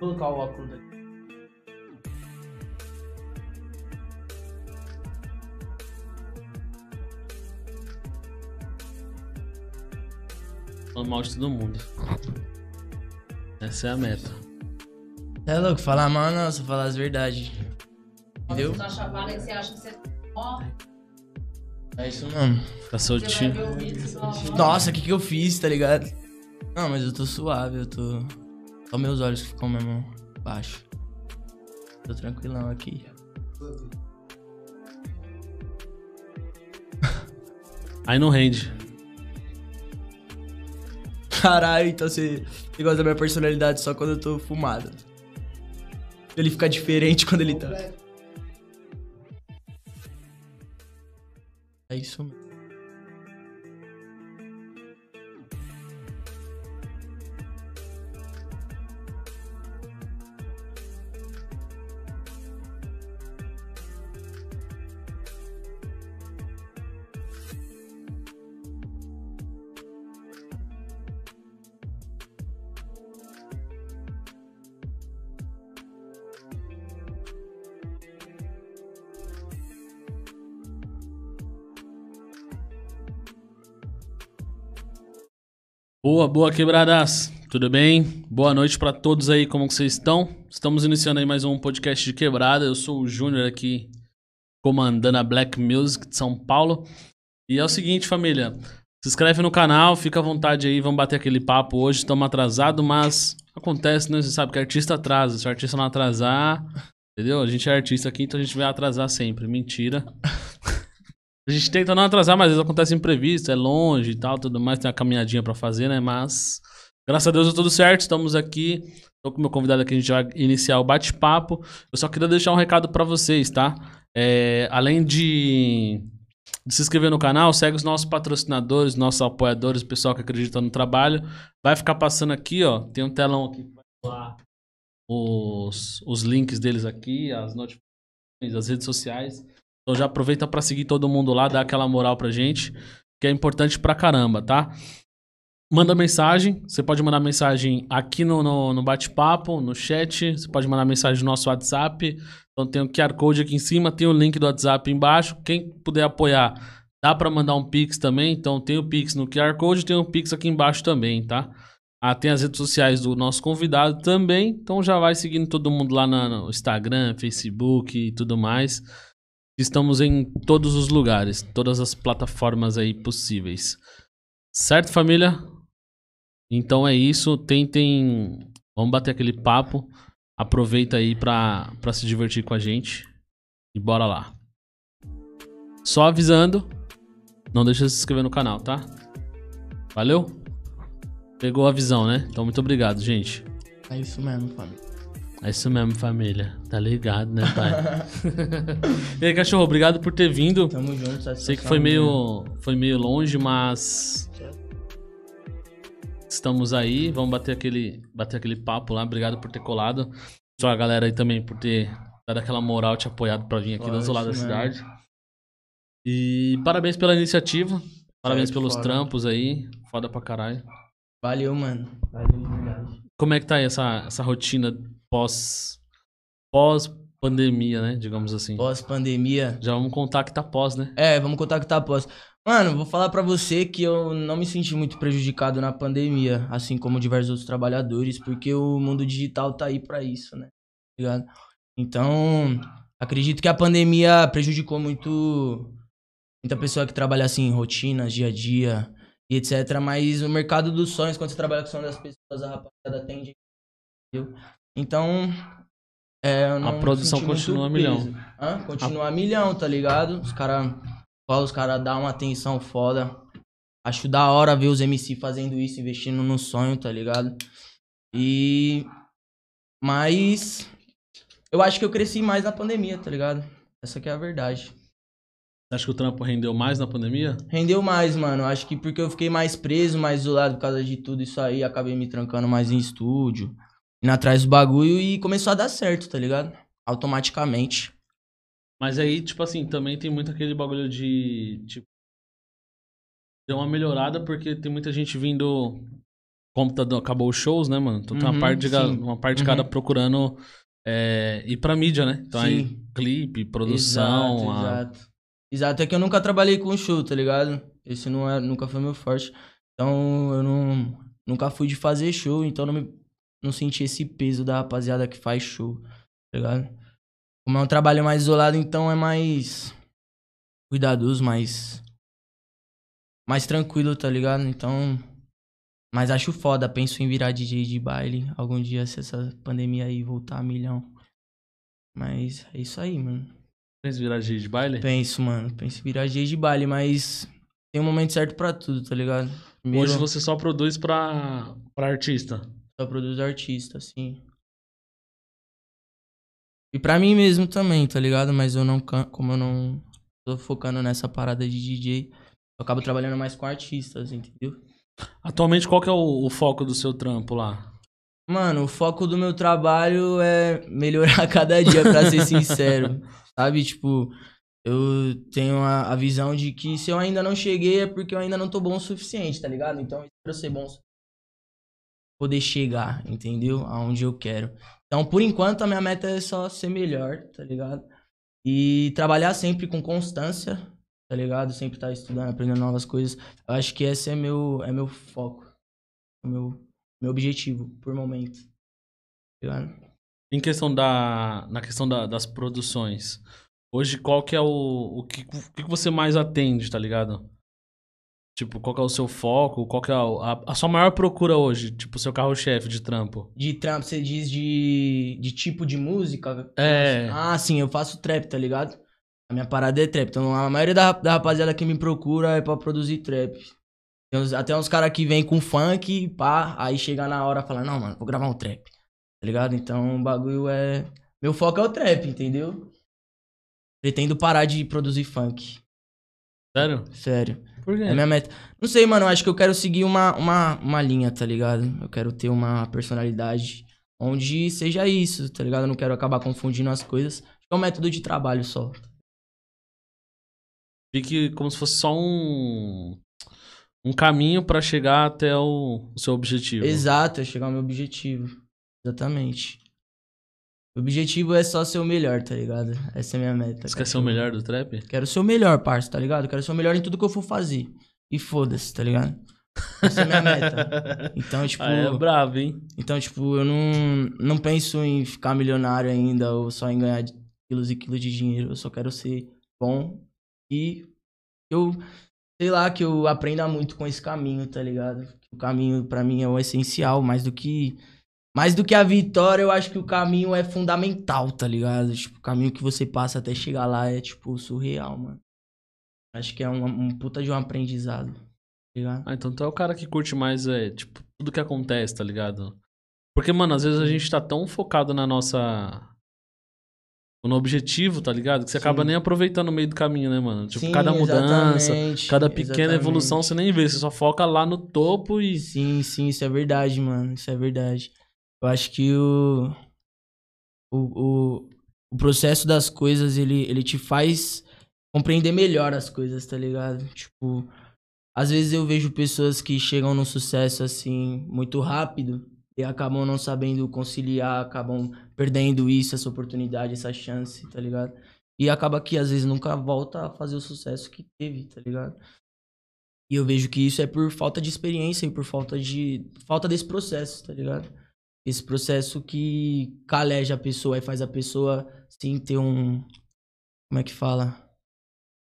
Vou colocar o óculos aqui. Falando mal de todo mundo. Essa é a meta. É louco, falar mal não, só falar as verdades. Entendeu? Você tá chapada que você acha que você. Ó, É isso mesmo. Fica soltinho. Nossa, o que que eu fiz, tá ligado? Não, mas eu tô suave, eu tô... Só meus olhos que ficam mesmo baixo. Tô tranquilão aqui. Aí não rende. Caralho, então você, você gosta da minha personalidade só quando eu tô fumado. Ele fica diferente quando ele tá. É isso mesmo. Boa, quebradas. Tudo bem? Boa noite pra todos aí, como vocês estão? Estamos iniciando aí mais um podcast de quebrada. Eu sou o Júnior aqui, comandando a Black Music de São Paulo. E é o seguinte, família. Se inscreve no canal, fica à vontade aí, vamos bater aquele papo hoje. Estamos atrasados, mas acontece, né? Você sabe que artista atrasa. Se o artista não atrasar, entendeu? A gente é artista aqui, então a gente vai atrasar sempre. Mentira. A gente tenta não atrasar, mas às vezes acontece imprevisto, é longe e tal, tudo mais, tem uma caminhadinha pra fazer, né? Mas, graças a Deus deu tudo certo, estamos aqui. Tô com o meu convidado aqui, a gente vai iniciar o bate-papo. Eu só queria deixar um recado pra vocês, tá? É, além de, de se inscrever no canal, segue os nossos patrocinadores, nossos apoiadores, o pessoal que acredita no trabalho. Vai ficar passando aqui, ó, tem um telão aqui que vai falar os, os links deles aqui, as notificações, as redes sociais. Então já aproveita pra seguir todo mundo lá, dá aquela moral pra gente, que é importante pra caramba, tá? Manda mensagem, você pode mandar mensagem aqui no, no, no bate-papo, no chat, você pode mandar mensagem no nosso WhatsApp. Então tem o QR Code aqui em cima, tem o link do WhatsApp embaixo. Quem puder apoiar, dá pra mandar um Pix também. Então tem o Pix no QR Code, tem o Pix aqui embaixo também, tá? Ah, tem as redes sociais do nosso convidado também. Então já vai seguindo todo mundo lá no Instagram, Facebook e tudo mais. Estamos em todos os lugares, todas as plataformas aí possíveis. Certo, família? Então é isso. Tentem. Vamos bater aquele papo. Aproveita aí pra, pra se divertir com a gente. E bora lá. Só avisando. Não deixa de se inscrever no canal, tá? Valeu? Pegou a visão, né? Então muito obrigado, gente. É isso mesmo, família. É isso mesmo, família. Tá ligado, né, pai? e aí, cachorro, obrigado por ter vindo. Tamo junto, satisfação Sei que foi meio, foi meio longe, mas estamos aí. Vamos bater aquele, bater aquele papo lá. Obrigado por ter colado. Só a galera aí também por ter dado aquela moral, te apoiado pra vir aqui do outro lado da né? cidade. E parabéns pela iniciativa. Parabéns pelos foda. trampos aí. Foda pra caralho. Valeu, mano. Valeu, verdade. Como é que tá aí essa, essa rotina pós pós pandemia, né? Digamos assim. Pós-pandemia. Já vamos contar que tá pós, né? É, vamos contactar após. Mano, vou falar pra você que eu não me senti muito prejudicado na pandemia, assim como diversos outros trabalhadores, porque o mundo digital tá aí pra isso, né? Tá Ligado? Então, acredito que a pandemia prejudicou muito muita pessoa que trabalha assim em rotinas, dia a dia e etc, mas o mercado dos sonhos, quando você trabalha com o sonho das pessoas, a rapaziada atende, entendeu? Então, é, não produção continua a milhão. Hã? Continua a milhão, tá ligado? Os caras os cara dão uma atenção foda. Acho da hora ver os MC fazendo isso, investindo no sonho, tá ligado? E. Mas. Eu acho que eu cresci mais na pandemia, tá ligado? Essa que é a verdade. Você acha que o trampo rendeu mais na pandemia? Rendeu mais, mano. Acho que porque eu fiquei mais preso, mais isolado por causa de tudo isso aí, acabei me trancando mais em estúdio, indo atrás do bagulho e começou a dar certo, tá ligado? Automaticamente. Mas aí, tipo assim, também tem muito aquele bagulho de. Tipo, deu uma melhorada porque tem muita gente vindo computador, acabou os shows, né, mano? Então tem uma Uhum, parte de, uma parte de cada Uhum. procurando é, ir pra mídia, né? Então aí, Sim. clipe, produção. Exato, a- exato. Exato, é que eu nunca trabalhei com show, tá ligado? Esse não é, nunca foi meu forte. Então eu não, nunca fui de fazer show, então não, me, não senti esse peso da rapaziada que faz show, tá ligado? Como é um trabalho mais isolado, então é mais cuidadoso, mais. mais tranquilo, tá ligado? Então. Mas acho foda, penso em virar DJ de baile algum dia se essa pandemia aí voltar a milhão. Mas é isso aí, mano. Fez virar DJ de baile? Penso, mano. Penso em virar DJ de baile, mas tem um momento certo pra tudo, tá ligado? Primeiro, Hoje você só produz pra, pra artista. Só produzo artista, assim. E pra mim mesmo também, tá ligado? Mas eu não, como eu não tô focando nessa parada de DJ, eu acabo trabalhando mais com artistas, entendeu? Atualmente, qual que é o, o foco do seu trampo lá? Mano, o foco do meu trabalho é melhorar cada dia, pra ser sincero. Sabe? Tipo, eu tenho a, a visão de que se eu ainda não cheguei é porque eu ainda não tô bom o suficiente, tá ligado? Então, eu espero ser bom o pra poder chegar, entendeu? Aonde eu quero. Então, por enquanto, a minha meta é só ser melhor, tá ligado? E trabalhar sempre com constância, tá ligado? Sempre estar estudando, aprendendo novas coisas. Eu acho que esse é meu, é meu foco. É meu, meu objetivo, por momento. Tá? Em questão da. Na questão da- das produções. Hoje, qual que é o. O que, o que você mais atende, tá ligado? Tipo, qual que é o seu foco? Qual que é a, a- sua maior procura hoje? Tipo, o seu carro-chefe de trampo. De trampo, você diz de, de tipo de música? É. Ah, sim, eu faço trap, tá ligado? A minha parada é trap. Então a maioria da, da rapaziada que me procura é pra produzir trap. Tem uns- até uns caras que vêm com funk, pá, aí chega na hora e fala, não, mano, vou gravar um trap. Tá ligado? Então o bagulho é. Meu foco é o trap, entendeu? Pretendo parar de produzir funk. Sério? Sério. Por quê? É minha meta. Não sei, mano. eu Acho que eu quero seguir uma, uma, uma linha, tá ligado? Eu quero ter uma personalidade onde seja isso, tá ligado? Eu não quero acabar confundindo as coisas. Acho que é um método de trabalho só. Fique como se fosse só um. Um caminho pra chegar até o, o seu objetivo. Exato, é chegar ao meu objetivo. Exatamente. O objetivo é só ser o melhor, tá ligado? Essa é a minha meta. Você quer ser o melhor do trap? Quero ser o melhor, parça, tá ligado? Quero ser o melhor em tudo que eu for fazer. E foda-se, tá ligado? Essa é a minha meta. Então, tipo. Ah, é bravo, hein? Então, tipo, eu não, não penso em ficar milionário ainda ou só em ganhar quilos e quilos de dinheiro. Eu só quero ser bom e eu, sei lá, que eu aprenda muito com esse caminho, tá ligado? O caminho pra mim é o essencial, mais do que mais do que a vitória, eu acho que o caminho é fundamental, tá ligado? Tipo, o caminho que você passa até chegar lá é tipo surreal, mano. Acho que é um, um puta de um aprendizado, tá ligado? Ah, então tu é o cara que curte mais, é, tipo, tudo que acontece, tá ligado? Porque, mano, às vezes a gente tá tão focado na nossa. no objetivo, tá ligado? Que você acaba Sim. nem aproveitando o meio do caminho, né, mano? Tipo, Sim, cada mudança, cada pequena exatamente. evolução você nem vê, você só foca lá no topo e. Sim, sim, isso é verdade, mano. Isso é verdade. Eu acho que o. O, o, o processo das coisas, ele, ele te faz compreender melhor as coisas, tá ligado? Tipo, às vezes eu vejo pessoas que chegam no sucesso assim, muito rápido e acabam não sabendo conciliar, acabam perdendo isso, essa oportunidade, essa chance, tá ligado? E acaba que às vezes nunca volta a fazer o sucesso que teve, tá ligado? E eu vejo que isso é por falta de experiência e por falta de. falta desse processo, tá ligado? Esse processo que caleja a pessoa e faz a pessoa sim ter um. Como é que fala?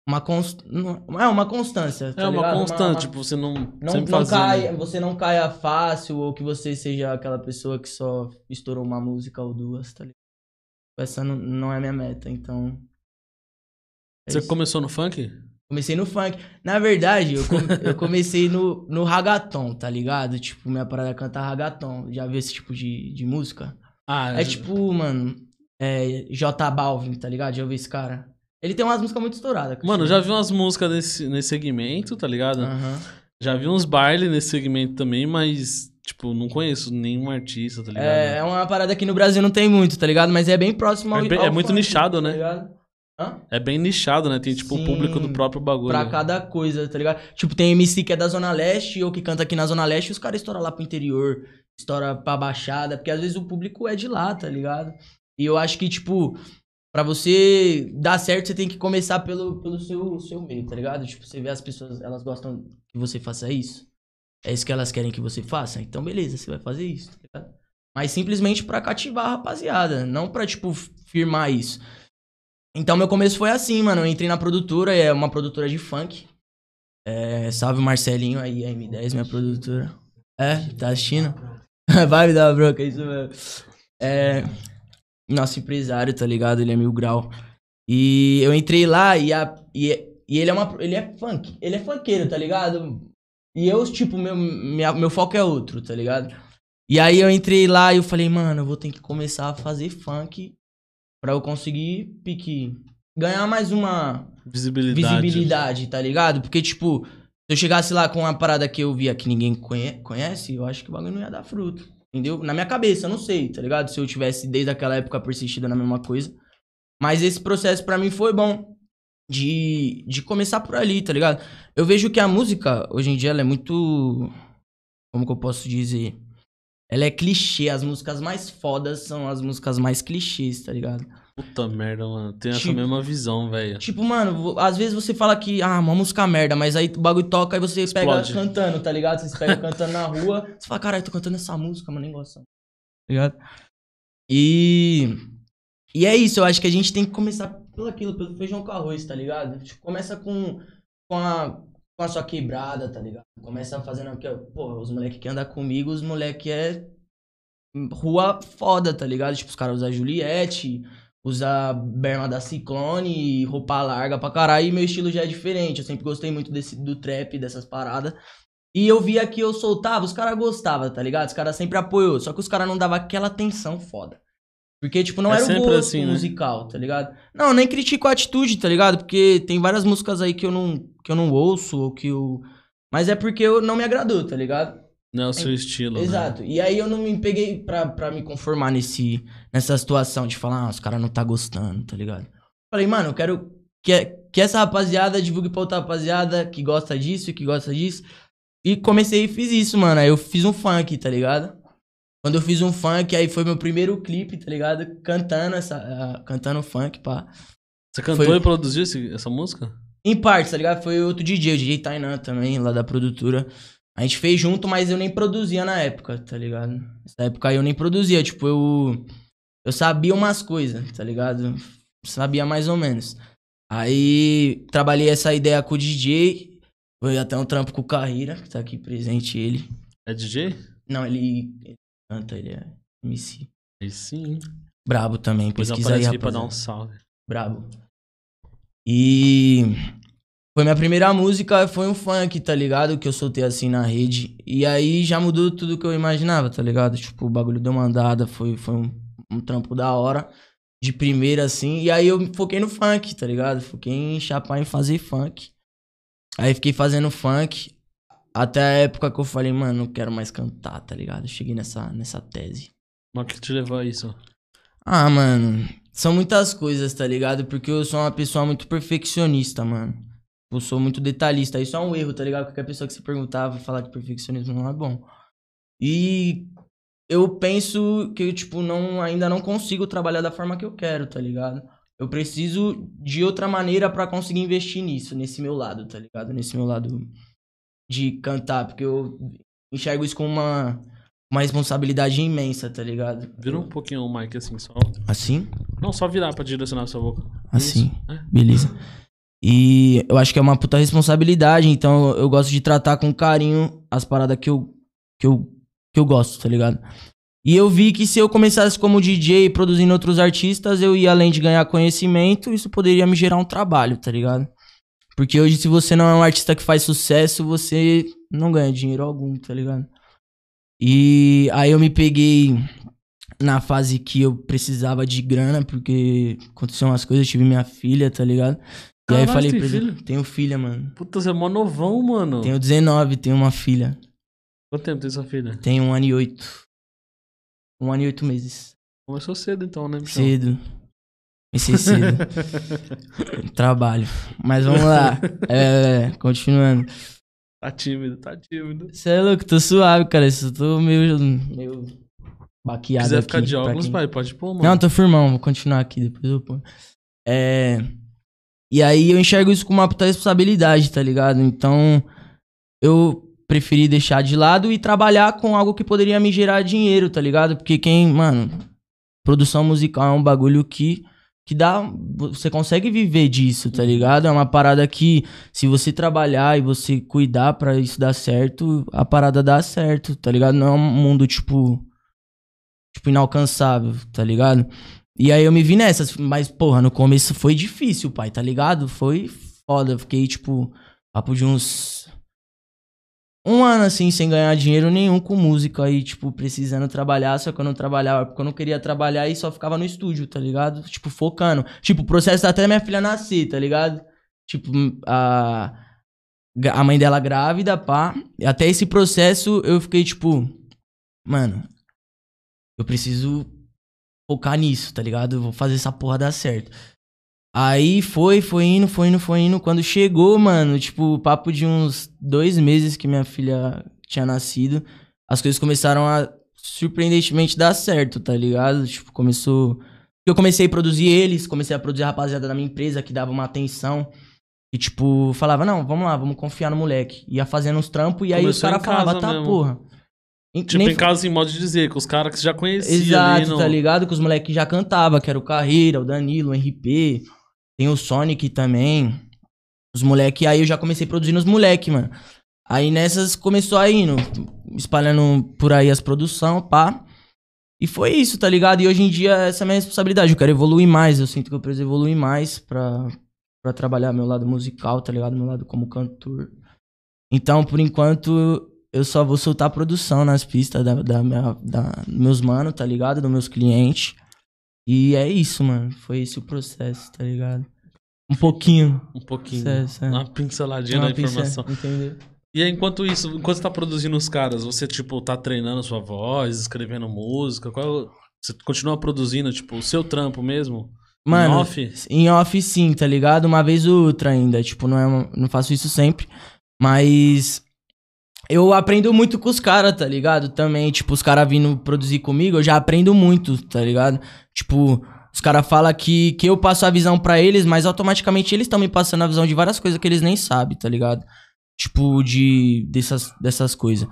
Uma const... É uma constância. Tá é uma ligado? constante, tipo, você não. Não, não caia, você não caia fácil ou que você seja aquela pessoa que só estourou uma música ou duas, tá ligado? Essa não, não é minha meta, então. é Você isso. começou no funk? Comecei no funk. Na verdade, eu, come- eu comecei no, no ragaton, tá ligado? Tipo, minha parada é cantar ragaton. Já viu esse tipo de, de música? Ah, É tipo, mano, é, J Balvin, tá ligado? Já ouviu esse cara? Ele tem umas músicas muito estouradas. Mano, já vi umas músicas nesse, nesse segmento, tá ligado? Aham. Já vi uns baile nesse segmento também, mas, tipo, não conheço nenhum artista, tá ligado? É, é uma parada que no Brasil não tem muito, tá ligado? Mas é bem próximo ao É bem- ao é muito funk, nichado, tá né? ligado? Hã? É bem nichado, né? Tem, tipo, o Sim, público do próprio bagulho. Pra cada coisa, tá ligado? Tipo, tem MC que é da Zona Leste, ou que canta aqui na Zona Leste, e os caras estouram lá pro interior, estoura pra Baixada, porque às vezes o público é de lá, tá ligado? E eu acho que, tipo, pra você dar certo, você tem que começar pelo, pelo seu, seu meio, tá ligado? Tipo, você vê as pessoas, elas gostam que você faça isso. É isso que elas querem que você faça? Então, beleza, você vai fazer isso, tá ligado? Mas simplesmente pra cativar a rapaziada, não pra, tipo, firmar isso. Então, meu começo foi assim, mano. Eu entrei na produtora, é uma produtora de funk. É, salve Marcelinho aí, a M10, minha produtora. É, tá assistindo? Vai me dar uma bronca, é isso mesmo. É, nosso empresário, tá ligado? Ele é mil grau. E eu entrei lá e, a, e, e ele é uma. Ele é funk. Ele é funkeiro, tá ligado? E eu, tipo, meu, minha- meu foco é outro, tá ligado? E aí eu entrei lá e eu falei, mano, eu vou ter que começar a fazer funk pra eu conseguir pique. Ganhar mais uma Visibilidade. visibilidade, tá ligado? Porque, tipo, se eu chegasse lá com uma parada que eu via que ninguém conhe- conhece, eu acho que o bagulho não ia dar fruto. Entendeu? Na minha cabeça, eu não sei, tá ligado? Se eu tivesse desde aquela época persistido na mesma coisa. Mas esse processo pra mim foi bom. De, de começar por ali, tá ligado? Eu vejo que a música, hoje em dia, ela é muito. Como que eu posso dizer? Ela é clichê. As músicas mais fodas são as músicas mais clichês, tá ligado? Puta merda, mano. Tem essa Tipo- mesma visão, velho. Tipo, mano, às vezes você fala que, ah, uma música merda, mas aí o bagulho toca e você Explode. pega cantando, tá ligado? Você pega cantando na rua, você fala, caralho, tô cantando essa música, mas nem gosto. dessa música", Tá ligado? E. E é isso, eu acho que a gente tem que começar pelo aquilo, pelo feijão com arroz, tá ligado? Tipo, começa com, com, a, com a sua quebrada, tá ligado? Começa fazendo aqui, ó, pô, os moleques que andam comigo, os moleques é rua foda, tá ligado? Tipo, os caras usam Juliette, usa berma da Ciclone, roupa larga pra caralho, e meu estilo já é diferente. Eu sempre gostei muito desse, do trap, dessas paradas. E eu via que eu soltava, os caras gostavam, tá ligado? Os caras sempre apoiou, só que os caras não davam aquela atenção foda. Porque, tipo, não É era o gosto assim, né? musical, tá ligado? Não, nem critico a atitude, tá ligado? Porque tem várias músicas aí que eu não, que eu não ouço, ou que eu... Mas é porque eu não me agradou, tá ligado? Não é o seu estilo, né? Exato. E aí eu não me peguei pra, pra me conformar nesse, nessa situação de falar, ah, os caras não tá gostando, tá ligado? Falei, mano, eu quero que, que essa rapaziada divulgue pra outra rapaziada que gosta disso e que gosta disso. E comecei e fiz isso, mano. Aí eu fiz um funk, tá ligado? Quando eu fiz um funk, aí foi meu primeiro clipe, tá ligado? Cantando essa. ah, cantando funk, pá. Você cantou Foi- e produziu esse- essa música? Em parte, tá ligado? Foi outro DJ, o DJ Tainan também, lá da produtora. A gente fez junto, mas eu nem produzia na época, tá ligado? Nessa época aí eu nem produzia, tipo, eu. Eu sabia umas coisas, tá ligado? Sabia mais ou menos. Aí trabalhei essa ideia com o DJ. Foi até um trampo com o Carreira, que tá aqui presente ele. É DJ? Não, ele, ele canta, ele é MC. Aí sim. Brabo também, Depois pesquisa aí, aqui pra dar um salve. Brabo. E foi minha primeira música, foi um funk, tá ligado? Que eu soltei assim na rede. E aí já mudou tudo que eu imaginava, tá ligado? Tipo, o bagulho deu uma andada, foi, foi um, um trampo da hora. De primeira, assim. E aí eu foquei no funk, tá ligado? Foquei em chapar em fazer funk. Aí fiquei fazendo funk. Até a época que eu falei, mano, não quero mais cantar, tá ligado? Eu cheguei nessa, nessa tese. Mas o que te levou a isso? Ah, mano, são muitas coisas, tá ligado? Porque eu sou uma pessoa muito perfeccionista, mano. Eu sou muito detalhista. Isso é um erro, tá ligado? Qualquer pessoa que se perguntava falar que perfeccionismo não é bom. E eu penso que eu, tipo, não, ainda não consigo trabalhar da forma que eu quero, tá ligado? Eu preciso de outra maneira pra conseguir investir nisso, nesse meu lado, tá ligado? Nesse meu lado de cantar, porque eu enxergo isso como uma, uma responsabilidade imensa, tá ligado? Vira um pouquinho o mic assim, só. Assim? Não, só virar pra direcionar a sua boca. Assim. É. Beleza. E eu acho que é uma puta responsabilidade, então eu gosto de tratar com carinho as paradas que eu, que eu, que eu gosto, tá ligado? E eu vi que se eu começasse como DJ produzindo outros artistas, eu ia além de ganhar conhecimento, isso poderia me gerar um trabalho, tá ligado? Porque hoje, se você não é um artista que faz sucesso, você não ganha dinheiro algum, tá ligado? E aí eu me peguei na fase que eu precisava de grana, porque aconteceu umas coisas, eu tive minha filha, tá ligado? E aí eu falei pra ele, filho? tenho filha, mano. Puta, você é mó novão, mano. Tenho 19, tenho uma filha. Quanto tempo tem sua filha? Tenho um ano e oito. Um ano e oito meses. Começou cedo então, né, bichão? Cedo. Comecei cedo. Trabalho. Mas vamos lá. É, continuando. Tá tímido, tá tímido. Você é louco, tô suave, cara. Eu tô meio. meio Se baqueado quiser aqui. ficar de óculos, quem- pai, pode pôr, mano. Não, tô firmão, vou continuar aqui, depois eu ponho. É. E aí eu enxergo isso com uma puta responsabilidade, tá ligado? Então, eu preferi deixar de lado e trabalhar com algo que poderia me gerar dinheiro, tá ligado? Porque quem, mano, produção musical é um bagulho que que dá, você consegue viver disso, tá ligado? É uma parada que se você trabalhar e você cuidar pra isso dar certo, a parada dá certo, tá ligado? Não é um mundo tipo tipo inalcançável, tá ligado? E aí eu me vi nessas, mas porra, no começo foi difícil, pai, tá ligado? Foi foda, fiquei tipo papo de uns um ano assim sem ganhar dinheiro nenhum com música aí, tipo, precisando trabalhar, só que eu não trabalhava porque eu não queria trabalhar e só ficava no estúdio, tá ligado? Tipo, focando. Tipo, o processo até minha filha nascer, tá ligado? Tipo, a a mãe dela grávida, pá. E até esse processo eu fiquei tipo, mano, eu preciso focar nisso, tá ligado? Eu vou fazer essa porra dar certo. Aí foi, foi indo, foi indo, foi indo. Quando chegou, mano, tipo, papo de uns dois meses que minha filha tinha nascido, as coisas começaram a surpreendentemente dar certo, tá ligado? Tipo, começou. Eu comecei a produzir eles, comecei a produzir a rapaziada da minha empresa que dava uma atenção. E, tipo, falava, não, vamos lá, vamos confiar no moleque. Ia fazendo uns trampos e aí os Começou em caras falavam, tá, mesmo. porra. Em- Tipo, em casa, em modo de dizer, com os caras que já conhecia Exato, ali no... tá ligado? Que os moleques já cantava, que era o Carreira, o Danilo, o RP. Tem o Sonic também. Os moleques, aí eu já comecei produzindo os moleques, mano. Aí nessas começou a indo, espalhando por aí as produção, pá. E foi isso, tá ligado? E hoje em dia essa é a minha responsabilidade. Eu quero evoluir mais, eu sinto que eu preciso evoluir mais pra, pra trabalhar meu lado musical, tá ligado? Meu lado como cantor. Então, por enquanto, eu só vou soltar a produção nas pistas da, da, minha, da meus manos, tá ligado? Dos meus clientes. E é isso, mano. Foi esse o processo, tá ligado? Um pouquinho. Um pouquinho. Certo, certo. Uma pinceladinha Uma na informação. pincel, Entendeu? E aí, enquanto isso, enquanto você tá produzindo os caras, você, tipo, tá treinando sua voz, escrevendo música? Qual... Você continua produzindo, tipo, o seu trampo mesmo? Mano, Em off? Em off sim, tá ligado? Uma vez ou outra ainda. Tipo, não, é não faço isso sempre. Mas eu aprendo muito com os caras, tá ligado? Também, tipo, os caras vindo produzir comigo, eu já aprendo muito, tá ligado? Tipo, os caras falam que, que eu passo a visão pra eles, mas automaticamente eles estão me passando a visão de várias coisas que eles nem sabem, tá ligado? Tipo, de dessas, dessas coisas.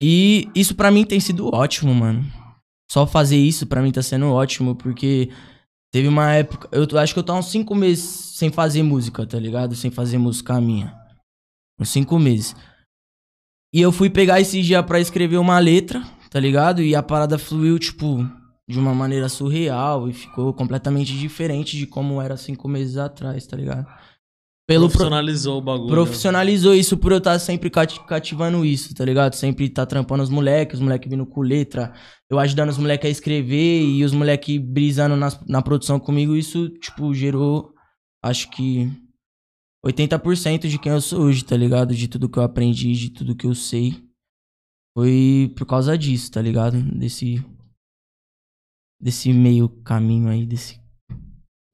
E isso pra mim tem sido ótimo, mano. Só fazer isso pra mim tá sendo ótimo, porque teve uma época. Eu acho que eu tô há uns cinco meses sem fazer música, tá ligado? Sem fazer música minha. Uns cinco meses. E eu fui pegar esse dia pra escrever uma letra, tá ligado? E a parada fluiu, tipo, de uma maneira surreal e ficou completamente diferente de como era cinco meses atrás, tá ligado? Pelo pro- Profissionalizou o bagulho. profissionalizou isso por eu estar sempre cati- cativando isso, tá ligado? Sempre tá trampando os moleques, os moleques vindo com letra, eu ajudando os moleques a escrever e os moleques brisando nas- na produção comigo, isso, tipo, gerou, acho que 80% de quem eu sou hoje, tá ligado? De tudo que eu aprendi, de tudo que eu sei. Foi por causa disso, tá ligado? Desse. Desse meio caminho aí, desse.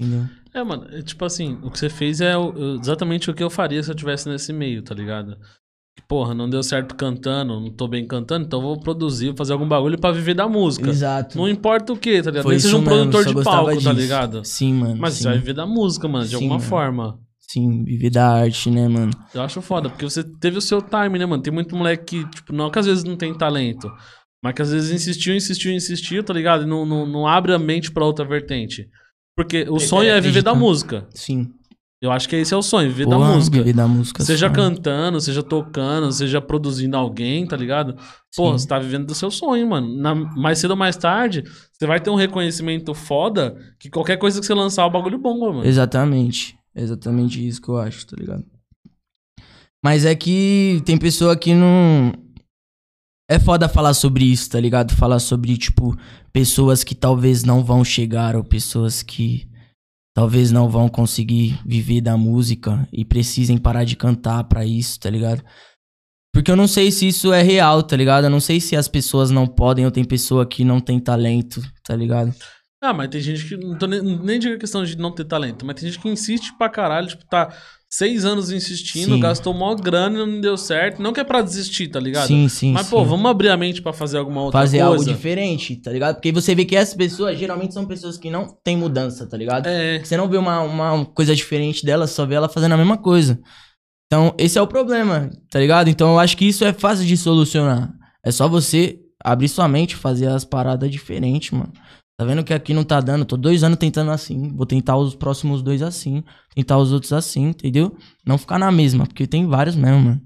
Entendeu? É, mano, é tipo assim, o que você fez é exatamente o que eu faria se eu tivesse nesse meio, tá ligado? Porra, não deu certo cantando, não tô bem cantando, então vou produzir, vou fazer algum bagulho pra viver da música. Exato. Não importa o que, tá ligado? Foi Nem seja um mesmo, produtor de palco, tá disso. ligado? Sim, mano. Mas sim. você vai viver da música, mano, de Sim, alguma mano. forma. Sim, viver da arte, né, mano? Eu acho foda, porque você teve o seu time, né, mano? Tem muito moleque que, tipo, não que às vezes não tem talento, mas que às vezes insistiu, insistiu, insistiu, tá ligado? E não, não, não abre a mente pra outra vertente. Porque o Ele sonho é viver da música. Sim. Eu acho que esse é o sonho, viver da música. Viver da música. Seja só. cantando, seja tocando, seja produzindo alguém, tá ligado? Pô, Sim. você tá vivendo do seu sonho, mano. Na- mais cedo ou mais tarde, você vai ter um reconhecimento foda que qualquer coisa que você lançar é um bagulho bom, mano. Exatamente. Exatamente isso que eu acho, tá ligado? Mas é que tem pessoa que não. É foda falar sobre isso, tá ligado? Falar sobre, tipo, pessoas que talvez não vão chegar ou pessoas que talvez não vão conseguir viver da música e precisem parar de cantar pra isso, tá ligado? Porque eu não sei se isso é real, tá ligado? Eu não sei se as pessoas não podem ou tem pessoa que não tem talento, tá ligado? Ah, mas tem gente que. Não tô nem, nem digo a questão de não ter talento, mas tem gente que insiste pra caralho, tipo, tá seis anos insistindo, Sim. gastou mó grana e não deu certo. Não que é pra desistir, tá ligado? Sim, sim, Mas, sim. pô, vamos abrir a mente pra fazer alguma outra Fazer coisa. algo diferente, tá ligado? Porque você vê que essas pessoas geralmente são pessoas que não têm mudança, tá ligado? É, Você não vê uma, uma coisa diferente dela, só vê ela fazendo a mesma coisa. Então, esse é o problema, tá ligado? Então, eu acho que isso é fácil de solucionar. É só você abrir sua mente e fazer as paradas diferentes, mano. Tá vendo que aqui não tá dando? Tô dois anos tentando assim. Vou tentar os próximos dois assim. Tentar os outros assim, entendeu? Não ficar na mesma, porque tem vários mesmo, mano.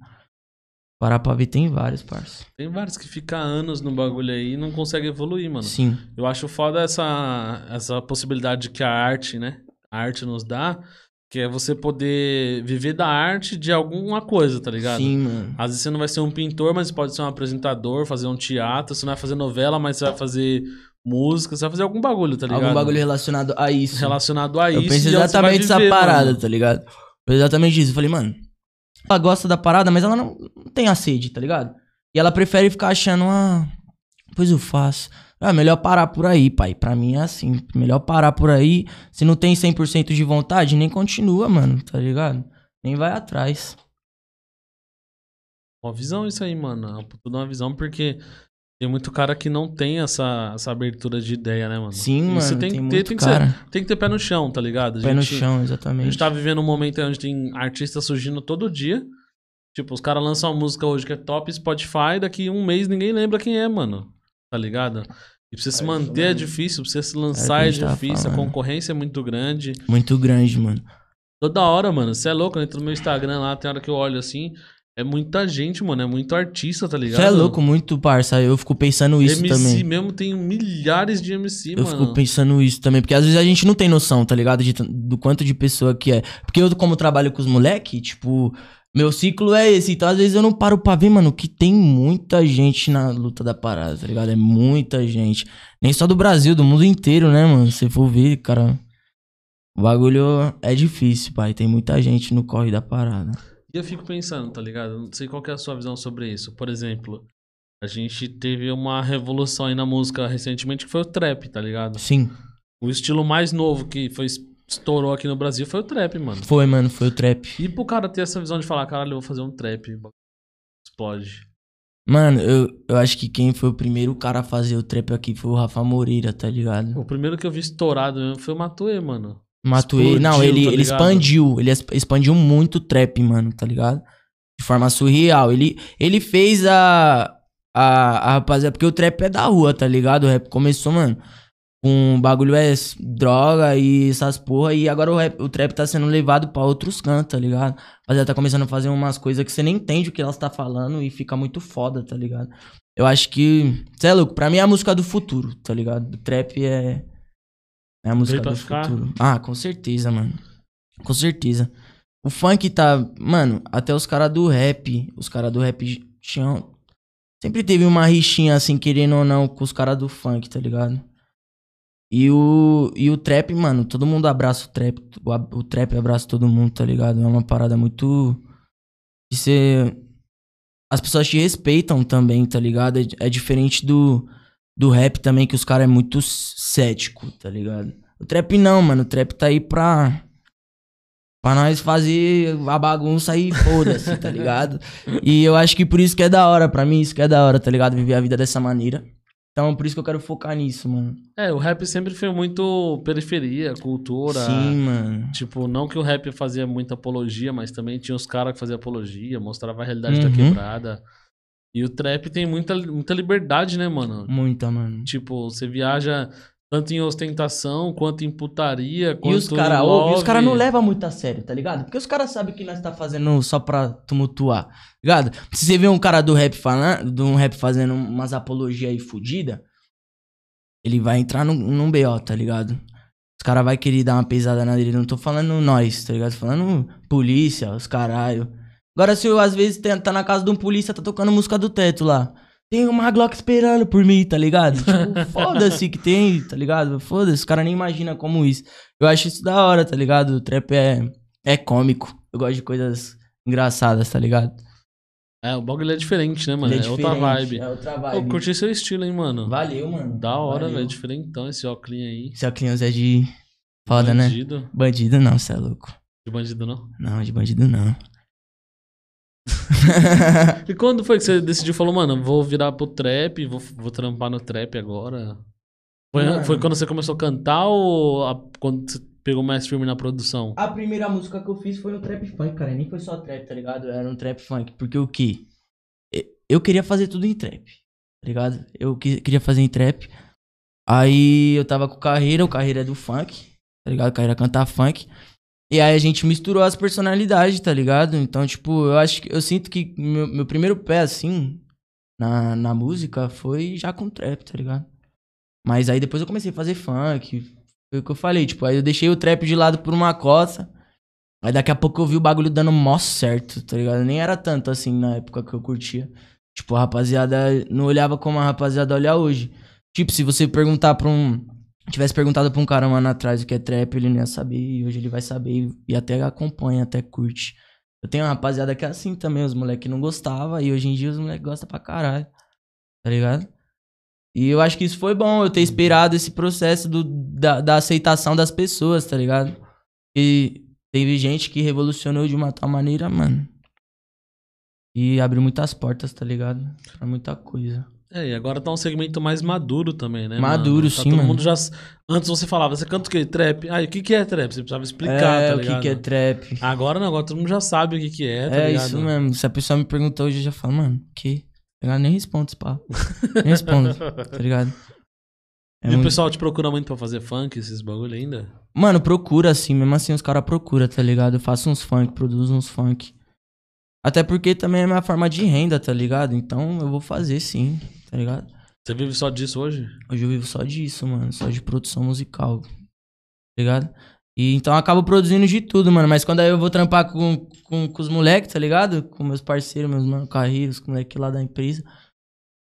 Parar pra ver, tem vários, parça. tem vários que ficam anos no bagulho aí e não conseguem evoluir, mano. Sim. Eu acho foda essa, essa possibilidade que a arte, né? A arte nos dá, que é você poder viver da arte de alguma coisa, tá ligado? Sim, mano. Às vezes você não vai ser um pintor, mas pode ser um apresentador, fazer um teatro. Você não vai fazer novela, mas você vai fazer música. Você vai fazer algum bagulho, tá ligado? Algum bagulho relacionado a isso. relacionado a Eu isso. pensei e é você vai exatamente nessa viver, parada, mano. tá ligado? Foi exatamente isso. Eu falei, mano, ela gosta da parada, mas ela não, não tem a sede, tá ligado? E ela prefere ficar achando, ah, pois eu faço. Ah, melhor parar por aí, pai. Pra mim é assim. Melhor parar por aí. Se não tem 100% de vontade, nem continua, mano, tá ligado? Nem vai atrás. Uma visão isso aí, mano. De uma visão, porque tem muito cara que não tem essa, essa abertura de ideia, né, mano? Sim, mano, você tem, tem, que ter, tem, que ser- tem que ter pé no chão, tá ligado? A Pé no chão, A exatamente. gente tá vivendo um momento onde tem artistas surgindo todo dia. Tipo, os caras lançam uma música hoje que é top Spotify, daqui um mês ninguém lembra quem é, mano. Tá ligado? E pra você se É, manter é difícil, pra você se É lançar é, a tava difícil, a concorrência é muito grande. Muito grande, mano. Toda hora, mano. Você é louco, eu entro no meu Instagram lá, tem hora que eu olho assim. É muita gente, mano. É muito artista, tá ligado? Você é louco, muito, parça. Eu fico pensando isso MC também. mesmo tem milhares de MC, Eu mano. fico pensando isso também, porque às vezes a gente não tem noção, tá ligado? De do quanto de pessoa que é. Porque eu, como trabalho com os moleque, tipo, meu ciclo é esse. Então, às vezes eu não paro pra ver, mano, que tem muita gente na luta da parada, tá ligado? É muita gente. Nem só do Brasil, do mundo inteiro, né, mano? Se for ver, cara. O bagulho é difícil, pai. Tem muita gente no corre da parada. E eu fico pensando, tá ligado? Não sei qual é a sua visão sobre isso. Por exemplo, a gente teve uma revolução aí na música recentemente que foi o trap, tá ligado? Sim, O estilo mais novo que foi estourou aqui no Brasil foi o trap, mano. foi, mano. Foi o trap. E pro cara ter essa visão de falar, caralho, eu vou fazer um trap, explode. Mano, eu, eu acho que quem foi o primeiro cara a fazer o trap aqui foi o Rafa Moreira, tá ligado? O primeiro que eu vi estourado mesmo foi o Matuê, mano. Matuê. Não, Explodiu, ele, tá ele expandiu. Ele expandiu muito o trap, mano, tá ligado? De forma surreal. Ele, ele fez a, a, a rapaziada. Porque o trap é da rua, tá ligado? O rap começou, mano. Com bagulho é droga e essas porra. E agora o, rap, o trap tá sendo levado pra outros cantos, tá ligado? A rapaziada tá começando a fazer umas coisas que você nem entende o que elas tá falando e fica muito foda, tá ligado? Eu acho que. Cê é louco, pra mim é a música do futuro, tá ligado? O trap é. É a música do ficar? futuro. Ah, com certeza, mano. Com certeza. O funk tá. Mano, até os caras do rap. Os caras do rap tinham. Sempre teve uma rixinha assim, querendo ou não, com os caras do funk, tá ligado? E o, e o trap, mano, todo mundo abraça o trap. O, o trap abraça todo mundo, tá ligado? É uma parada muito. De ser. As pessoas te respeitam também, tá ligado? É, é diferente do, do rap também, que os caras é muito cético, tá ligado? O trap não, mano. O trap tá aí pra. Pra nós fazer a bagunça e foda-se, tá ligado? E eu acho que por isso que é da hora, pra mim, isso que é da hora, tá ligado? Viver a vida dessa maneira. Então, por isso que eu quero focar nisso, mano. É, o rap sempre foi muito periferia, cultura. Sim, mano. Tipo, não que o rap fazia muita apologia, mas também tinha os caras que faziam apologia, mostrava a realidade da Uhum. quebrada. E o trap tem muita, muita liberdade, né, mano? Muita, mano. Tipo, você viaja tanto em ostentação, quanto em putaria, E quanto os caras em e os love. cara não levam muito a sério, tá ligado? Porque os caras sabem que nós tá fazendo só pra tumultuar, tá ligado? Se você vê um cara do rap falando, de um rap fazendo umas apologias aí fudida, ele vai entrar num, num BO, tá ligado? Os caras vai querer dar uma pesada na dele. Não tô falando nós, tá ligado? Tô falando polícia, os caralho. Agora, se eu às vezes tem- tá na casa de um polícia, tá tocando música do teto lá. Tem uma Glock esperando por mim, tá ligado? Tipo, foda-se que tem, tá ligado? Foda-se, os caras nem imaginam como isso. Eu acho isso da hora, tá ligado? O trap é, é cômico. Eu gosto de coisas engraçadas, tá ligado? É, o bagulho é diferente, né, mano? Ele É, outra vibe. É outra Eu vibe. curti seu estilo, hein, mano. Valeu, mano. Da hora, velho. Diferentão esse óculos aí. Esse óculos é de foda, né? Bandido. Bandido não, cê é louco. De bandido, não? Não, de bandido não. E quando foi que você decidiu, falou, mano, vou virar pro trap, vou, vou trampar no trap agora? Foi, foi quando você começou a cantar ou a- quando você pegou mais firme na produção? A primeira música que eu fiz foi no trap funk, cara. Nem foi só trap, tá ligado? Era um trap funk. Porque o que? Eu queria fazer tudo em trap, tá ligado? Eu que- queria fazer em trap. Aí eu tava com o Carreira, o Carreira é do funk, tá ligado? Carreira canta funk. E aí a gente misturou as personalidades, tá ligado? Então, tipo, eu acho que eu sinto que meu, meu primeiro pé, assim, na, na música foi já com trap, tá ligado? Mas aí depois eu comecei a fazer funk. Foi o que eu falei, tipo, aí eu deixei o trap de lado por uma cota. Aí daqui a pouco eu vi o bagulho dando mó certo, tá ligado? Nem era tanto assim na época que eu curtia. Tipo, a rapaziada não olhava como a rapaziada olha hoje. Tipo, se você perguntar pra um. Tivesse perguntado pra um cara um ano atrás o que é trap, ele não ia saber. E hoje ele vai saber e- até acompanha, até curte. Eu tenho uma rapaziada que é assim também, os moleques não gostavam. E hoje em dia os moleques gostam pra caralho. Tá ligado? E eu acho que isso foi bom, eu ter esperado esse processo do, da, da aceitação das pessoas, tá ligado? E teve gente que revolucionou de uma tal maneira, mano. E abriu muitas portas, tá ligado? Pra muita coisa. É, e agora tá um segmento mais maduro também, né? Maduro, mano? sim, todo mano. mundo já. Antes você falava, você canta o quê? Trap? Ah, e o que, que é trap? Você precisava explicar, é, tá o que, ligado? que é trap. Agora não, agora todo mundo já sabe o que, que é, tá é ligado? isso mesmo. Se a pessoa me perguntar hoje, eu já falo, mano, que? Eu nem respondo esse papo. Nem respondo, tá ligado? É e o muito- pessoal te procura muito pra fazer funk, esses bagulho ainda? Mano, procura assim, mesmo assim os caras procuram, tá ligado? Eu faço uns funk, produzo uns funk. Até porque também é minha forma de renda, tá ligado? Então eu vou fazer sim, tá ligado? Você vive só disso hoje? Hoje eu vivo só disso, mano, só de produção musical, tá ligado? E então eu acabo produzindo de tudo, mano. Mas quando aí eu vou trampar com, com, com os moleques, tá ligado? Com meus parceiros, meus mano, carreiros, com moleque lá da empresa.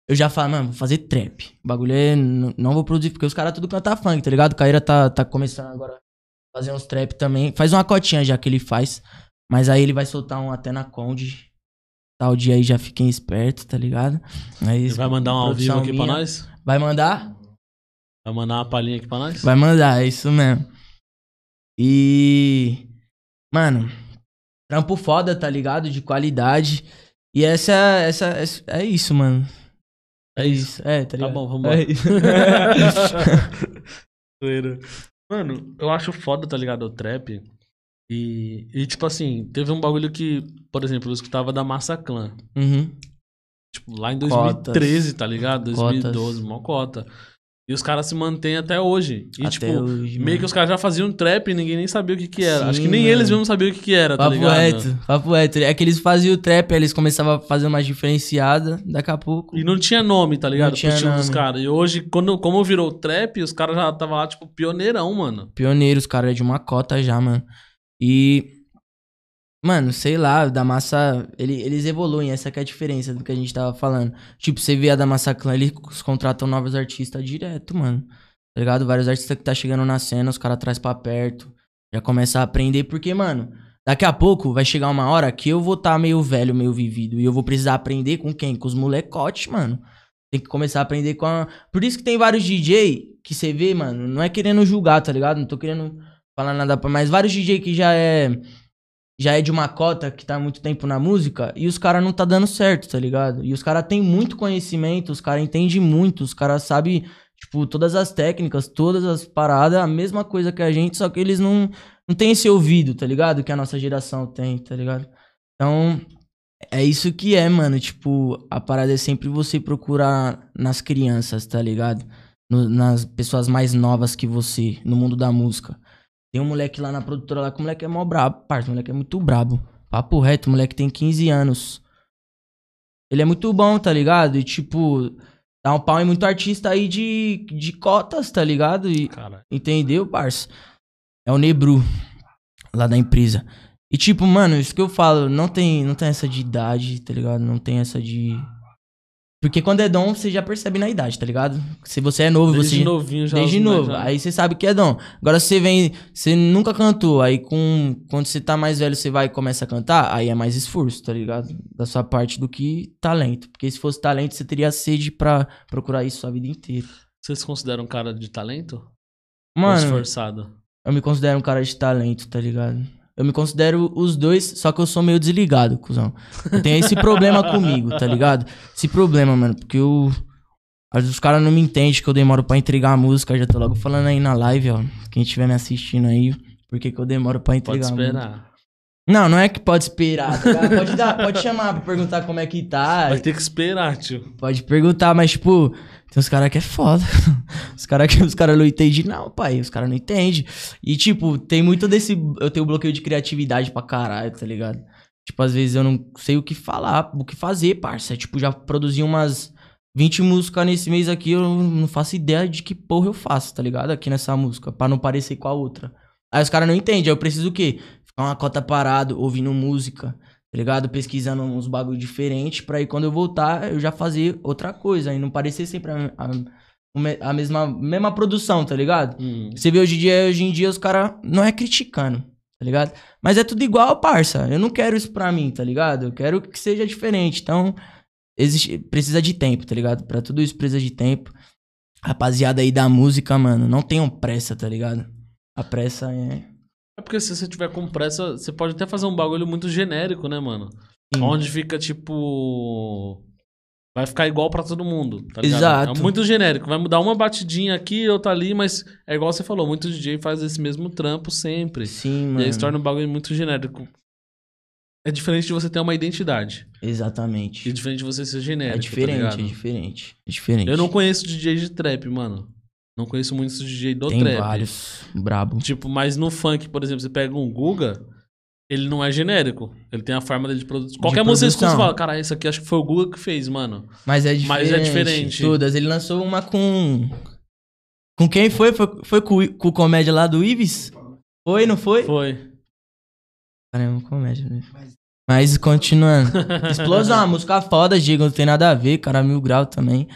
Eu já falo, mano, vou fazer trap. O bagulho é. n- Não vou produzir, porque os caras tudo cantam funk, tá ligado? O Caíra tá, tá começando agora a fazer uns trap também. Faz uma cotinha já que ele faz. Mas aí ele vai soltar um até na Conde. Tal dia aí já fiquem espertos, tá ligado? Aí, Você vai mandar um ao vivo aqui pra minha. nós? Vai mandar? Vai mandar uma palhinha aqui pra nós? Vai mandar, é isso mesmo. E. Mano, trampo foda, tá ligado? De qualidade. E essa, essa, essa- é isso, mano. É isso, é, tá Tá ligado? bom, vamos É lá. isso. Zoeira. Mano, eu acho foda, tá ligado? O trap. E, e, tipo assim, teve um bagulho que, por exemplo, eu escutava da Massa Clan. Uhum. Tipo, lá em Cotas. 2013, tá ligado? Cotas. 2012, mó cota. E os caras se mantêm até hoje. E, Até tipo, hoje, meio que mano. os caras já faziam trap e ninguém nem sabia o que que era. Acho que Sim, nem mano. eles mesmos sabiam o que que era, tá Papo ligado? reto, papo reto. É que eles faziam o trap, aí eles começavam a fazer uma diferenciada, daqui a pouco. E não tinha nome, tá ligado? Não tinha estilo dos nome. caras. E hoje, quando, como virou trap, os caras já estavam lá, tipo, pioneirão, mano. Pioneiros, cara, é de uma cota já, mano. E. Mano, sei lá, da massa. Ele, eles evoluem, essa é a diferença do que a gente tava falando. Tipo, você vê a da Massa Clan, eles contratam novos artistas direto, mano. Tá ligado? Vários artistas que tá chegando na cena, os caras traz pra perto. Já começa a aprender, porque, mano, daqui a pouco vai chegar uma hora que eu vou estar meio velho, meio vivido. E eu vou precisar aprender com quem? Com os molecotes, mano. Tem que começar a aprender com a. Por isso que tem vários DJ que você vê, mano. Não é querendo julgar, tá ligado? Não tô querendo falar nada pra. Mas vários DJ que já é. Já é de uma cota que tá muito tempo na música e os caras não tá dando certo, tá ligado? E os caras têm muito conhecimento, os caras entendem muito, os caras sabem, tipo, todas as técnicas, todas as paradas, a mesma coisa que a gente, só que eles não, não têm esse ouvido, tá ligado? Que a nossa geração tem, tá ligado? Então, é isso que é, mano. Tipo, a parada é sempre você procurar nas crianças, tá ligado? No- nas pessoas mais novas que você, no mundo da música. Tem um moleque lá na produtora lá que o moleque é mó brabo, parça. O moleque é muito brabo. Papo reto, o moleque tem 15 anos. Ele é muito bom, tá ligado? E tipo, dá um pau em muito artista aí de, de cotas, tá ligado? E, Cara, Entendeu, parça? É o Nebru, lá da empresa. E tipo, mano, isso que eu falo, não tem, não tem essa de idade, tá ligado? Não tem essa de. Porque quando é dom, você já percebe na idade, tá ligado? Se você é novo, Desde você. novinho já. Desde novo. já- Aí você sabe que é dom. Agora você vem. Você nunca cantou. Aí com. Quando você tá mais velho, você vai e começa a cantar. Aí é mais esforço, tá ligado? Da sua parte do que talento. Porque se fosse talento, você teria sede pra procurar isso a vida inteira. Vocês se consideram um cara de talento? Ou Mano, esforçado? eu me considero um cara de talento, tá ligado? Eu me considero os dois, só que eu sou meio desligado, cuzão. Eu tenho esse problema comigo, tá ligado? Esse problema, mano, porque eu. Às vezes os caras não me entendem que eu demoro pra entregar a música. Já tô logo falando aí na live, ó. Quem estiver me assistindo aí, por que que eu demoro pra Pode entregar a música? esperar. Não, não é que pode esperar, tá? Pode, dar, pode chamar pra perguntar como é que tá. Vai ter que esperar, tio. Pode perguntar, mas, tipo, tem uns caras que é foda. Os caras que os cara não entendem, não, pai. Os caras não entendem. E, tipo, tem muito desse. Eu tenho bloqueio de criatividade pra caralho, tá ligado? Tipo, às vezes eu não sei o que falar, o que fazer, parça. Tipo, já produzi umas 20 músicas nesse mês aqui, eu não faço ideia de que porra eu faço, tá ligado? Aqui nessa música, pra não parecer com a outra. Aí os caras não entendem, aí eu preciso o quê? Ficar uma cota parado, ouvindo música, tá ligado? Pesquisando uns bagulho diferentes, pra aí quando eu voltar, eu já fazer outra coisa, aí não parecer sempre a, a, a mesma, mesma produção, tá ligado? Hum. Você vê hoje em dia, hoje em dia os caras não é criticando, tá ligado? Mas é tudo igual, parça. Eu não quero isso pra mim, tá ligado? Eu quero que seja diferente. Então, existe, precisa de tempo, tá ligado? Pra tudo isso precisa de tempo. Rapaziada aí da música, mano, não tenham pressa, tá ligado? A pressa é. É porque se você tiver com pressa, você pode até fazer um bagulho muito genérico, né, mano? Sim. Onde fica, tipo. Vai ficar igual pra todo mundo, tá ligado? Exato. É muito genérico. Vai mudar uma batidinha aqui, outra ali, mas é igual você falou, muito DJ faz esse mesmo trampo sempre. Sim, E mano. aí se torna um bagulho muito genérico. É diferente de você ter uma identidade. Exatamente. E é diferente de você ser genérico. É diferente, tá é diferente. É diferente. Eu não conheço DJ de trap, mano. Não conheço muitos DJ do Tem trap. vários. Brabo. Tipo, mas no funk, por exemplo, você pega um Guga, ele não é genérico. Ele tem a forma dele de produzir. Qualquer música que você fala, cara, isso aqui acho que foi o Guga que fez, mano. Mas é diferente. Mas é diferente. Todas. Ele lançou uma com. Com quem foi? Foi, foi com, o- com o comédia lá do Ives? Foi, não foi? Foi. Caramba, comédia, né? Mas continuando. Explosão, uma música foda, Diego, não tem nada a ver, cara, mil grau também.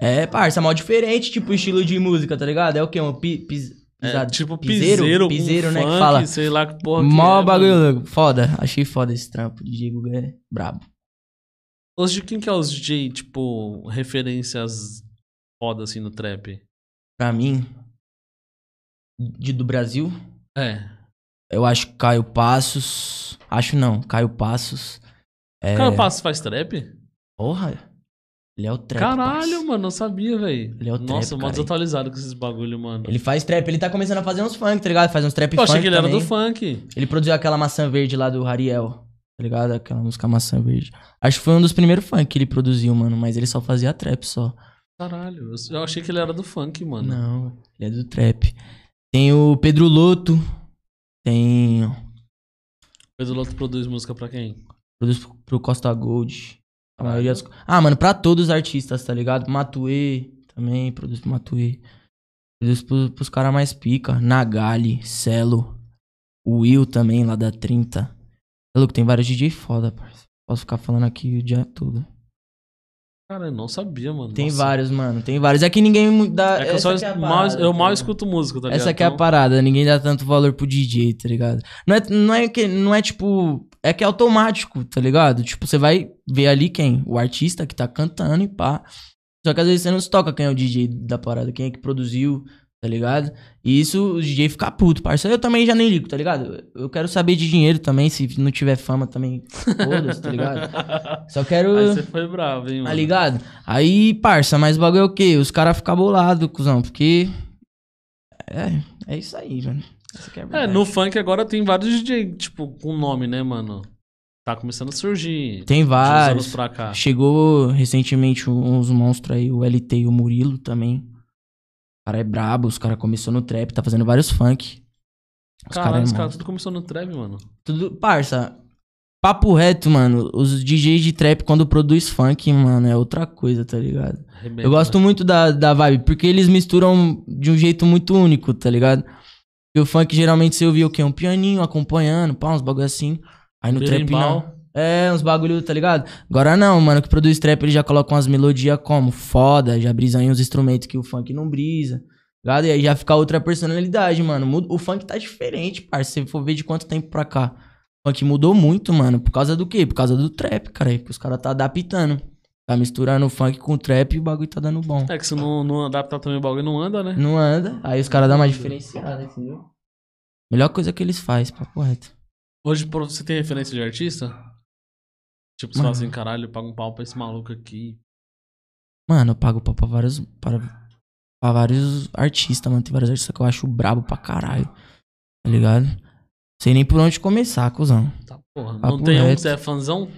É, parça, mal diferente, tipo, estilo de música, tá ligado? É o quê? Um pi, pis, É, pisado- tipo piseiro? piseiro, Piseiro, com né, que funk, fala. sei lá que porra que Mó é, bagulho louco. Foda, achei foda esse trampo. Diego é brabo. Os de quem que é os DJ, tipo, referências foda assim no trap? Pra mim, de, do Brasil, É. eu acho que Caio Passos. Acho não, Caio Passos. É, Cara, o Passo faz trap? Porra, ele é o trap. Caralho, parça. mano, não sabia, velho. Ele é o trap, Nossa, mó desatualizado com esses bagulho, mano. Ele faz trap, ele tá começando a fazer uns funk, tá ligado? Faz uns trap Eu achei funk que ele era também. do funk. Ele produziu aquela maçã verde lá do Hariel, tá ligado? Aquela música maçã verde. Acho que foi um dos primeiros funk que ele produziu, mano, mas ele só fazia trap só. Caralho, eu- eu achei que ele era do funk, mano. Não, ele é do trap. Tem o Pedro Loto, tem Pedro Loto produz música pra quem? produz pro Costa Gold. A maioria dos... Ah, mano, pra todos os artistas, tá ligado? Matuê também, produz pro Matuê. Produz pro, pros caras mais pica. Nagali, Celo, Will também, lá da 30. É louco, tem vários DJ foda, parça. Posso ficar falando aqui o dia todo. Cara, eu não sabia, mano. Tem Nossa. vários, mano. Tem vários. É que ninguém dá. É que eu só que é mal, parada, eu tá mal ligado? escuto música, tá ligado? Essa que é a Então, parada, ninguém dá tanto valor pro DJ, tá ligado? Não é, não é que não é tipo, é que é automático, tá ligado? Tipo, você vai ver ali quem, o artista que tá cantando e pá. Só que às vezes você não se toca quem é o DJ da parada, quem é que produziu, tá ligado? E isso o DJ fica puto, parça. Eu também já nem ligo, tá ligado? Eu quero saber de dinheiro também, se não tiver fama também, foda-se, tá ligado? Só quero Aí você foi bravo, hein, mano. Tá ligado? Aí, parça, mas o bagulho é o quê? Os caras ficam bolados, cuzão, porque. É, é isso aí, mano. É, É, no funk agora tem vários DJ, tipo, com nome, né, mano? Tá começando a surgir. Tem vários. anos pra cá. Chegou recentemente uns monstros aí, o LT e o Murilo também. O cara é brabo, os caras começou no trap, tá fazendo vários funk. Os Caralho, cara é os caras tudo começou no trap, mano. Tudo, parça. Papo reto, mano. Os DJs de trap, quando produz funk, mano, é outra coisa, tá ligado? Arrebenta, Eu gosto né? muito da, da vibe, porque eles misturam de um jeito muito único, tá ligado? Porque o funk geralmente você ouvia o quê? Um pianinho acompanhando, pá, uns bagulho assim. Aí no trap Berimbau. não. É, uns bagulho, tá ligado? Agora não, mano, que produz trap, ele já coloca umas melodias como foda, já brisa em uns instrumentos que o funk não brisa. tá Ligado? E aí já fica outra personalidade, mano. O funk tá diferente, parça. Se for ver de quanto tempo pra cá. O funk mudou muito, mano. Por causa do quê? Por causa do trap, cara. Que os caras tá adaptando. Tá misturando o funk com o trap e o bagulho tá dando bom. É que se não, não adaptar também o bagulho, não anda, né? Não anda. Aí os caras dão uma diferenciada, entendeu? Melhor coisa que eles fazem, papo reto. Hoje, você tem referência de artista? Tipo, você fala Mano. assim, caralho, eu pago um pau pra esse maluco aqui. Mano, eu pago pau pra vários. Para, pra vários artistas, mano. Tem vários artistas que eu acho brabo pra caralho. Tá ligado? Sei nem por onde começar, cuzão. Tá, porra. Papo não tem um que reto. você é fãzão?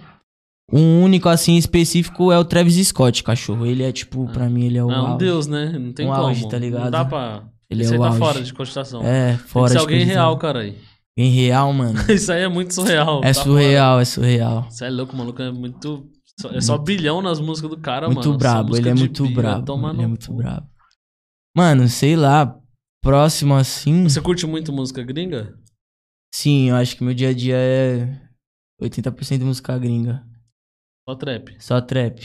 Um único, assim, específico é o Travis Scott, cachorro. Ele é, tipo, Ah. pra mim, ele é o. É um auge. deus, né? Não tem Um como. auge, tá ligado? Não dá pra... Ele Isso é aí tá auge. fora de cogitação. É, fora ser de alguém coisa. real, cara aí. Alguém real, mano. Isso aí é muito surreal. É tá surreal, é surreal. Você é louco, maluco é muito. É só bilhão nas músicas do cara, Muito mano. Brabo, música ele é muito bira, brabo. Ele é muito brabo. Mano, sei lá. Próximo assim. Você curte muito música gringa? Sim, eu acho que meu dia a dia é 80% de música gringa. Só trap. Só trap.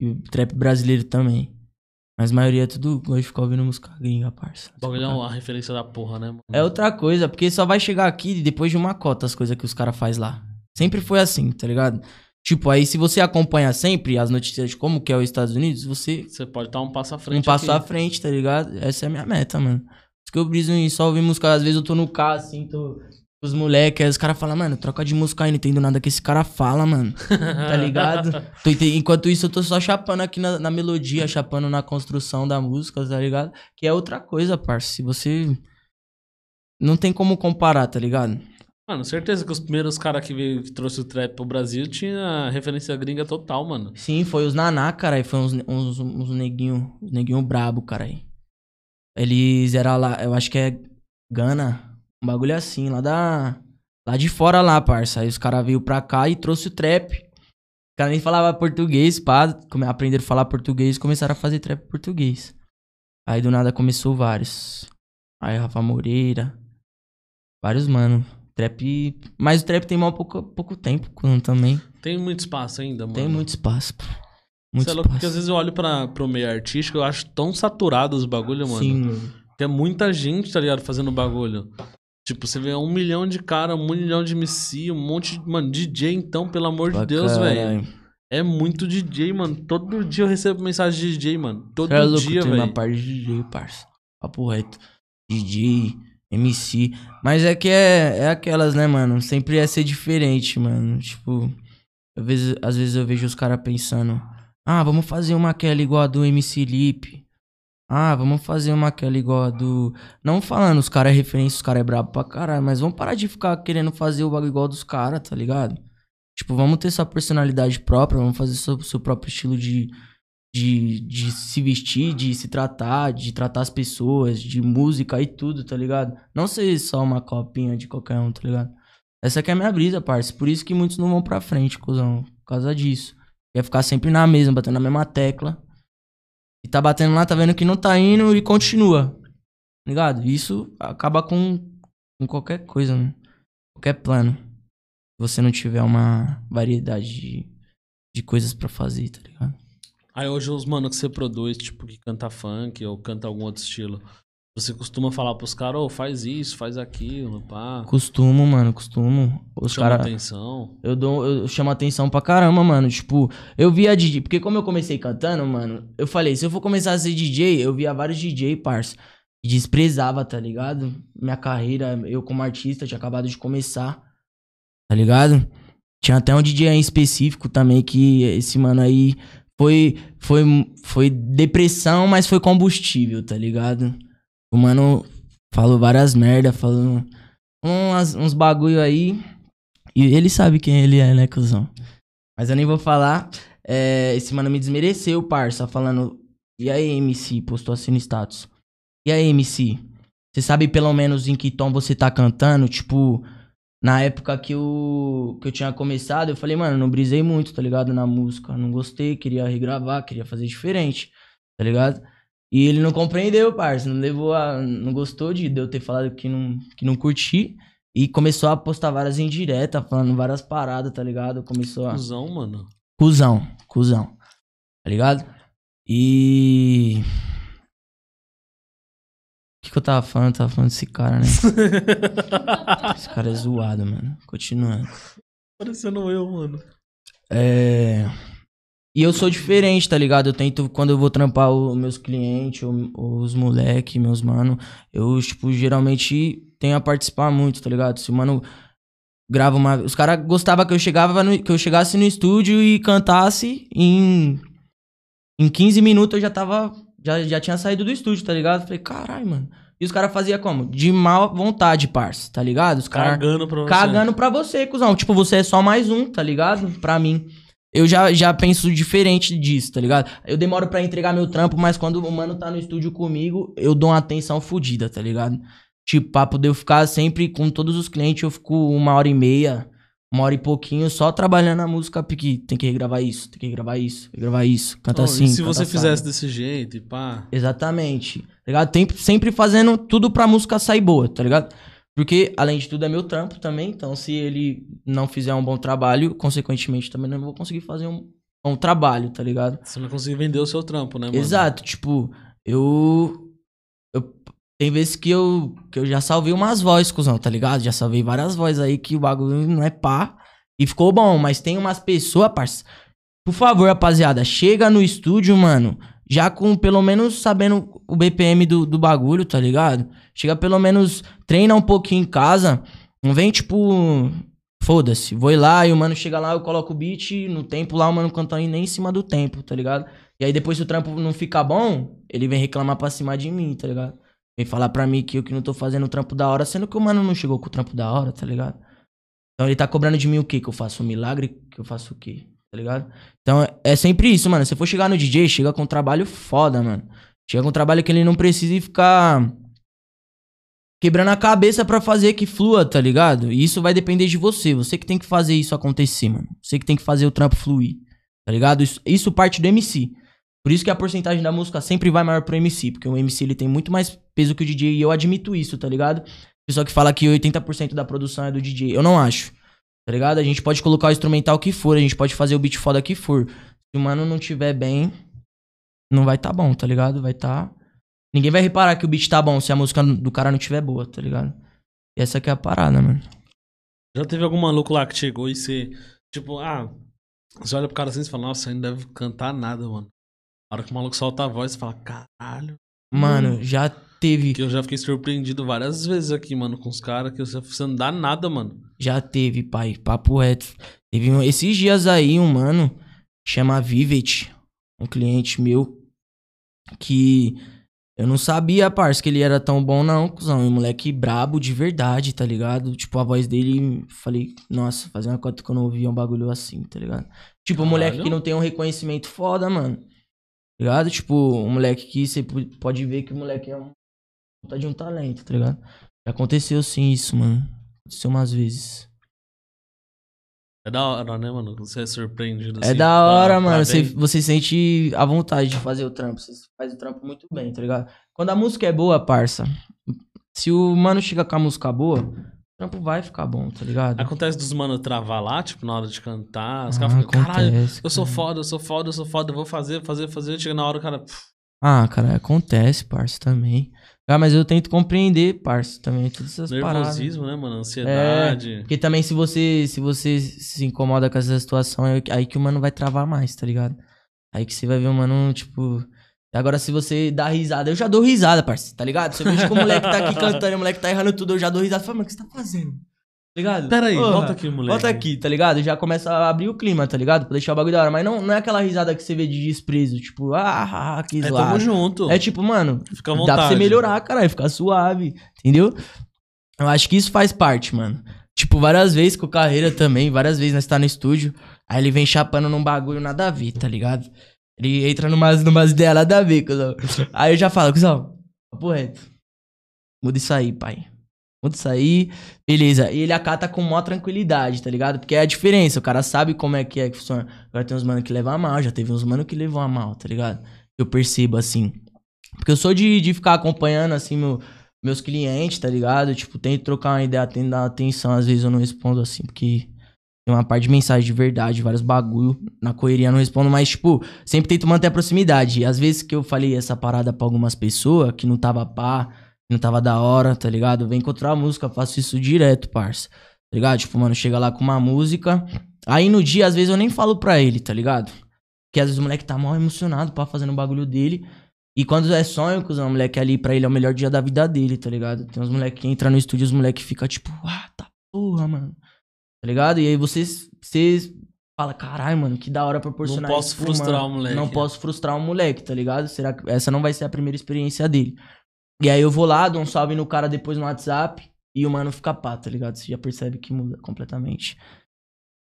E trap brasileiro também. Mas a maioria é tudo gosta de ficar ouvindo música gringa, parça. Bagulho é uma referência da porra, né, mano? É outra coisa, porque só vai chegar aqui depois de uma cota as coisas que os caras faz lá. Sempre foi assim, tá ligado? Tipo, aí se você acompanha sempre as notícias de como que é os Estados Unidos, você Você pode dar um passo à frente. um passo aqui. à frente, tá ligado? Essa é a minha meta, mano. Por isso que eu briso em só ouvir música. Às vezes eu tô no carro, assim, tô os moleques, aí os caras falam, mano, troca de música aí, não entendo nada que esse cara fala, mano. Tá ligado? Tô Enquanto isso, eu tô só chapando aqui na, na melodia, chapando na construção da música, tá ligado? Que é outra coisa, parça. Se você. Não tem como comparar, tá ligado? Mano, certeza que os primeiros caras que, veio, que trouxe o trap pro Brasil tinha referência gringa total, mano. Sim, foi os Naná, cara. Foi uns, uns, uns neguinho, uns neguinho brabo, cara. Eles eram lá, eu acho que é Gana, um bagulho assim, lá da. Lá de fora lá, parça. Aí os caras veio pra cá e trouxe o trap. Os caras nem falavam português, pá. Aprenderam a falar português e começaram a fazer trap português. Aí do nada começou vários. Aí Rafa Moreira. Vários, mano. Trap. Mas o trap tem mal pouco, pouco tempo também. Tem muito espaço ainda, mano. Tem muito espaço, pô. Muito Você é louco, porque às vezes eu olho pra, pro meio artístico eu acho tão saturado os bagulho, mano. Sim, mano. Tem muita gente, tá ligado, fazendo bagulho. Tipo, você vê um milhão de cara, um milhão de MC, um monte de. Mano, DJ, então, pelo amor de Pra Deus, velho. É muito DJ, mano. Todo dia eu recebo mensagem de DJ, mano. Todo é louco, dia, tem uma velho. parte de DJ, parça. Papo reto. DJ, MC. Mas é que é, é aquelas, né, mano? Sempre é ser diferente, mano. Tipo, às vezes, às vezes eu vejo os caras pensando: ah, vamos fazer uma aquela igual a do MC Lip. Ah, vamos fazer uma aquela igual a do. Não falando, os caras é referência, os caras é brabo pra caralho, mas vamos parar de ficar querendo fazer o bagulho igual dos caras, tá ligado? Tipo, vamos ter sua personalidade própria, vamos fazer seu, seu próprio estilo de, de, de se vestir, de se tratar, de tratar as pessoas, de música e tudo, tá ligado? Não ser só uma copinha de qualquer um, tá ligado? Essa aqui é a minha brisa, parça. Por isso que muitos não vão pra frente, cuzão. Por causa disso. Quer ficar sempre na mesma, batendo na mesma tecla. E tá batendo lá, tá vendo que não tá indo e continua. Ligado? Isso acaba com, com qualquer coisa, né? Qualquer plano. Se você não tiver uma variedade de, de coisas pra fazer, tá ligado? Aí hoje os mano que você produz, tipo, que canta funk ou canta algum outro estilo. Você costuma falar pros caras, ô, faz isso, faz aquilo, pá. Costumo, mano, costumo. Os Chama caras. atenção. Eu dou, eu chamo atenção pra caramba, mano. Tipo, eu via DJ, porque como eu comecei cantando, mano, eu falei, se eu for começar a ser DJ, eu via vários DJ, parça. E desprezava, tá ligado? Minha carreira, eu como artista, tinha acabado de começar. Tá ligado? Tinha até um DJ em específico também que esse mano aí foi foi foi depressão, mas foi combustível, tá ligado? O mano falou várias merda, falou uns bagulho aí. E ele sabe quem ele é, né, cuzão? Mas eu nem vou falar. É, esse mano me desmereceu, parça, falando. E aí, MC? Postou assim no status. E aí, MC? Você sabe pelo menos em que tom você tá cantando? Tipo, na época que eu, que eu tinha começado, eu falei, mano, não brisei muito, tá ligado? Na música. Não gostei, queria regravar, queria fazer diferente, tá ligado? E ele não compreendeu, parça. Não levou a. Não gostou de, de eu ter falado que não, que não curti. E começou a postar várias indiretas, falando várias paradas, tá ligado? Começou a. Cusão, mano. Cusão, cuzão. Tá ligado? E. O que, que eu tava falando? Eu tava falando desse cara, né? Esse cara é zoado, mano. Continuando. Parecendo eu, mano. É. E eu sou diferente, tá ligado? Eu tento, quando eu vou trampar os meus clientes, os moleque, meus mano, eu, tipo, geralmente tenho a participar muito, tá ligado? Se o mano grava uma. Os caras gostavam que eu chegava no- que eu chegasse no estúdio e cantasse em. Em 15 minutos eu já tava. Já, já tinha saído do estúdio, tá ligado? Falei, caralho, mano. E os caras faziam como? De má vontade, parça, tá ligado? Os caras Cagando pra você. cagando pra você, cuzão. Tipo, você é só mais um, tá ligado? Pra mim. Eu já, já penso diferente disso, tá ligado? Eu demoro pra entregar meu trampo, mas quando o mano tá no estúdio comigo, eu dou uma atenção fodida, tá ligado? Tipo, pra poder ficar sempre com todos os clientes, eu fico uma hora e meia, uma hora e pouquinho, só trabalhando a música, porque tem que regravar isso, tem que regravar isso, regravar isso, canta Não, assim. e se você assado. fizesse desse jeito e pá. Exatamente. Tá ligado? Tem, sempre fazendo tudo pra música sair boa, tá ligado? Porque, além de tudo, é meu trampo também. Então, se ele não fizer um bom trabalho, consequentemente, também não vou conseguir fazer um bom trabalho, tá ligado? Você não conseguir vender o seu trampo, né, mano? Exato. Tipo, eu. eu tem vezes que eu, que eu já salvei umas vozes, cuzão, tá ligado? Já salvei várias vozes aí que o bagulho não é pá. E ficou bom, mas tem umas pessoas, parça. Por favor, rapaziada, chega no estúdio, mano, já com pelo menos sabendo o BPM do, do bagulho, tá ligado? Chega pelo menos, treina um pouquinho em casa. Não vem tipo. Foda-se, vou lá e o mano chega lá, eu coloco o beat, no tempo lá o mano cantando nem em cima do tempo, tá ligado? E aí depois se o trampo não fica bom, ele vem reclamar pra cima de mim, tá ligado? Vem falar pra mim que eu que não tô fazendo o trampo da hora, sendo que o mano não chegou com o trampo da hora, tá ligado? Então ele tá cobrando de mim o quê? Que eu faço um milagre? Que eu faço o quê? Tá ligado? Então é- sempre isso, mano. Se for chegar no DJ, chega com um trabalho foda, mano. Chega com um trabalho que ele não precise ficar quebrando a cabeça pra fazer que flua, tá ligado? E isso vai depender de você. Você que tem que fazer isso acontecer, mano. Você que tem que fazer o trampo fluir, tá ligado? Isso, isso parte do MC. Por isso que a porcentagem da música sempre vai maior pro MC, porque o MC ele tem muito mais peso que o DJ e eu admito isso, tá ligado? Pessoal que fala que 80% da produção é do DJ, eu não acho. Tá ligado? A gente pode colocar o instrumental que for, a gente pode fazer o beat foda que for. Se o mano não tiver bem, não vai tá bom, tá ligado? Vai tá. Ninguém vai reparar que o beat tá bom se a música do cara não tiver boa, tá ligado? E essa que é a parada, mano. Já teve algum maluco lá que chegou e você, tipo, ah, você olha pro cara assim e fala, nossa, ele não deve cantar nada, mano. Na hora que o maluco solta a voz, você fala, caralho. Mano, já teve. Que eu já fiquei surpreendido várias vezes aqui, mano, com os caras, que você você não dá nada, mano. Já teve, pai. Papo reto. Teve um- esses dias aí um mano, chama Vivet, um cliente meu, que eu não sabia, parça, que ele era tão bom não, cuzão. E um moleque brabo de verdade, tá ligado? Tipo, a voz dele, falei, nossa, fazia uma cota que eu não ouvia um bagulho assim, tá ligado? Tipo, um moleque que não tem um reconhecimento foda, mano. Tá ligado? Tipo, um moleque que você pode ver que o moleque é um puta de um talento, tá ligado? Já aconteceu sim isso, mano. Aconteceu umas vezes. É da hora, né, mano? Você é surpreendido É assim, da pra- hora, pra mano. Você, bem. você sente a vontade de fazer o trampo. Você faz o trampo muito bem, tá ligado? Quando a música é boa, parça. Se o mano chega com a música boa, o trampo vai ficar bom, tá ligado? Acontece dos mano travar lá, tipo, na hora de cantar. Os Ah, caras ficam, caralho, acontece, eu sou cara. foda, eu sou foda, eu sou foda, eu vou fazer, fazer, fazer. Chega na hora o cara. Ah, cara, acontece, parça, também. Ah, mas eu tento compreender, parça, também, todas essas paradas. nervosismo, né, mano? Ansiedade. Porque também se você, se você se incomoda com essa situação, é aí que o mano vai travar mais, tá ligado? Aí que você vai ver o mano, tipo. Agora, se você dá risada, eu já dou risada, parceiro, tá ligado? Se eu vejo que o moleque tá aqui cantando o moleque tá errando tudo, eu já dou risada. Fala, mano, o que você tá fazendo? Ligado? Pera aí, Porra, volta aqui, moleque. Volta aqui, tá ligado? Já começa a abrir o clima, tá ligado? Pra deixar o bagulho da hora. Mas não, não é aquela risada que você vê de desprezo, tipo, ah, ah, que É, tamo zoado. junto. É tipo, mano, Fica à Dá vontade. pra você melhorar, caralho, ficar suave, entendeu? Eu acho que isso faz parte, mano. Tipo, várias vezes com Carreira também, várias vezes nós tá no estúdio, aí ele vem chapando num bagulho nada a ver, tá ligado? Ele entra numas, numas ideias nada a ver, cuzão. Aí eu já falo, cuzão, papo reto. Muda isso aí, pai. Isso aí, beleza. E ele acata com maior tranquilidade, tá ligado? Porque é a diferença, o cara sabe como é que é que funciona. Agora tem uns mano que levam a mal, já teve uns mano que levam a mal, tá ligado? Eu percebo assim. Porque eu sou de, de ficar acompanhando, assim, meu, meus clientes, tá ligado? Tipo, tento trocar uma ideia, tento dar atenção. Às vezes eu não respondo assim, porque tem uma parte de mensagem de verdade, vários bagulho. Na correria não respondo, mas, tipo, sempre tento manter a proximidade. E às vezes que eu falei essa parada pra algumas pessoas que não tava pá, não tava da hora, tá ligado? Vem encontrar a música, faço isso direto, parça. Tá ligado? Tipo, mano, chega lá com uma música. Aí no dia, às vezes, eu nem falo pra ele, tá ligado? Porque às vezes o moleque tá mal emocionado pra fazendo o bagulho dele. E quando é sonho, cuzão, o moleque ali pra ele é o melhor dia da vida dele, tá ligado? Tem uns moleques que entram no estúdio e os moleques ficam tipo, ah, tá porra, mano. Tá ligado? E aí vocês, vocês falam, caralho, mano, que da hora proporcionar Não posso isso frustrar mano. o moleque. Não posso frustrar o moleque, tá ligado? Será que essa não vai ser a primeira experiência dele? E aí eu vou lá, dou um salve no cara depois no WhatsApp e o mano fica pá, tá ligado? Você já percebe que muda completamente.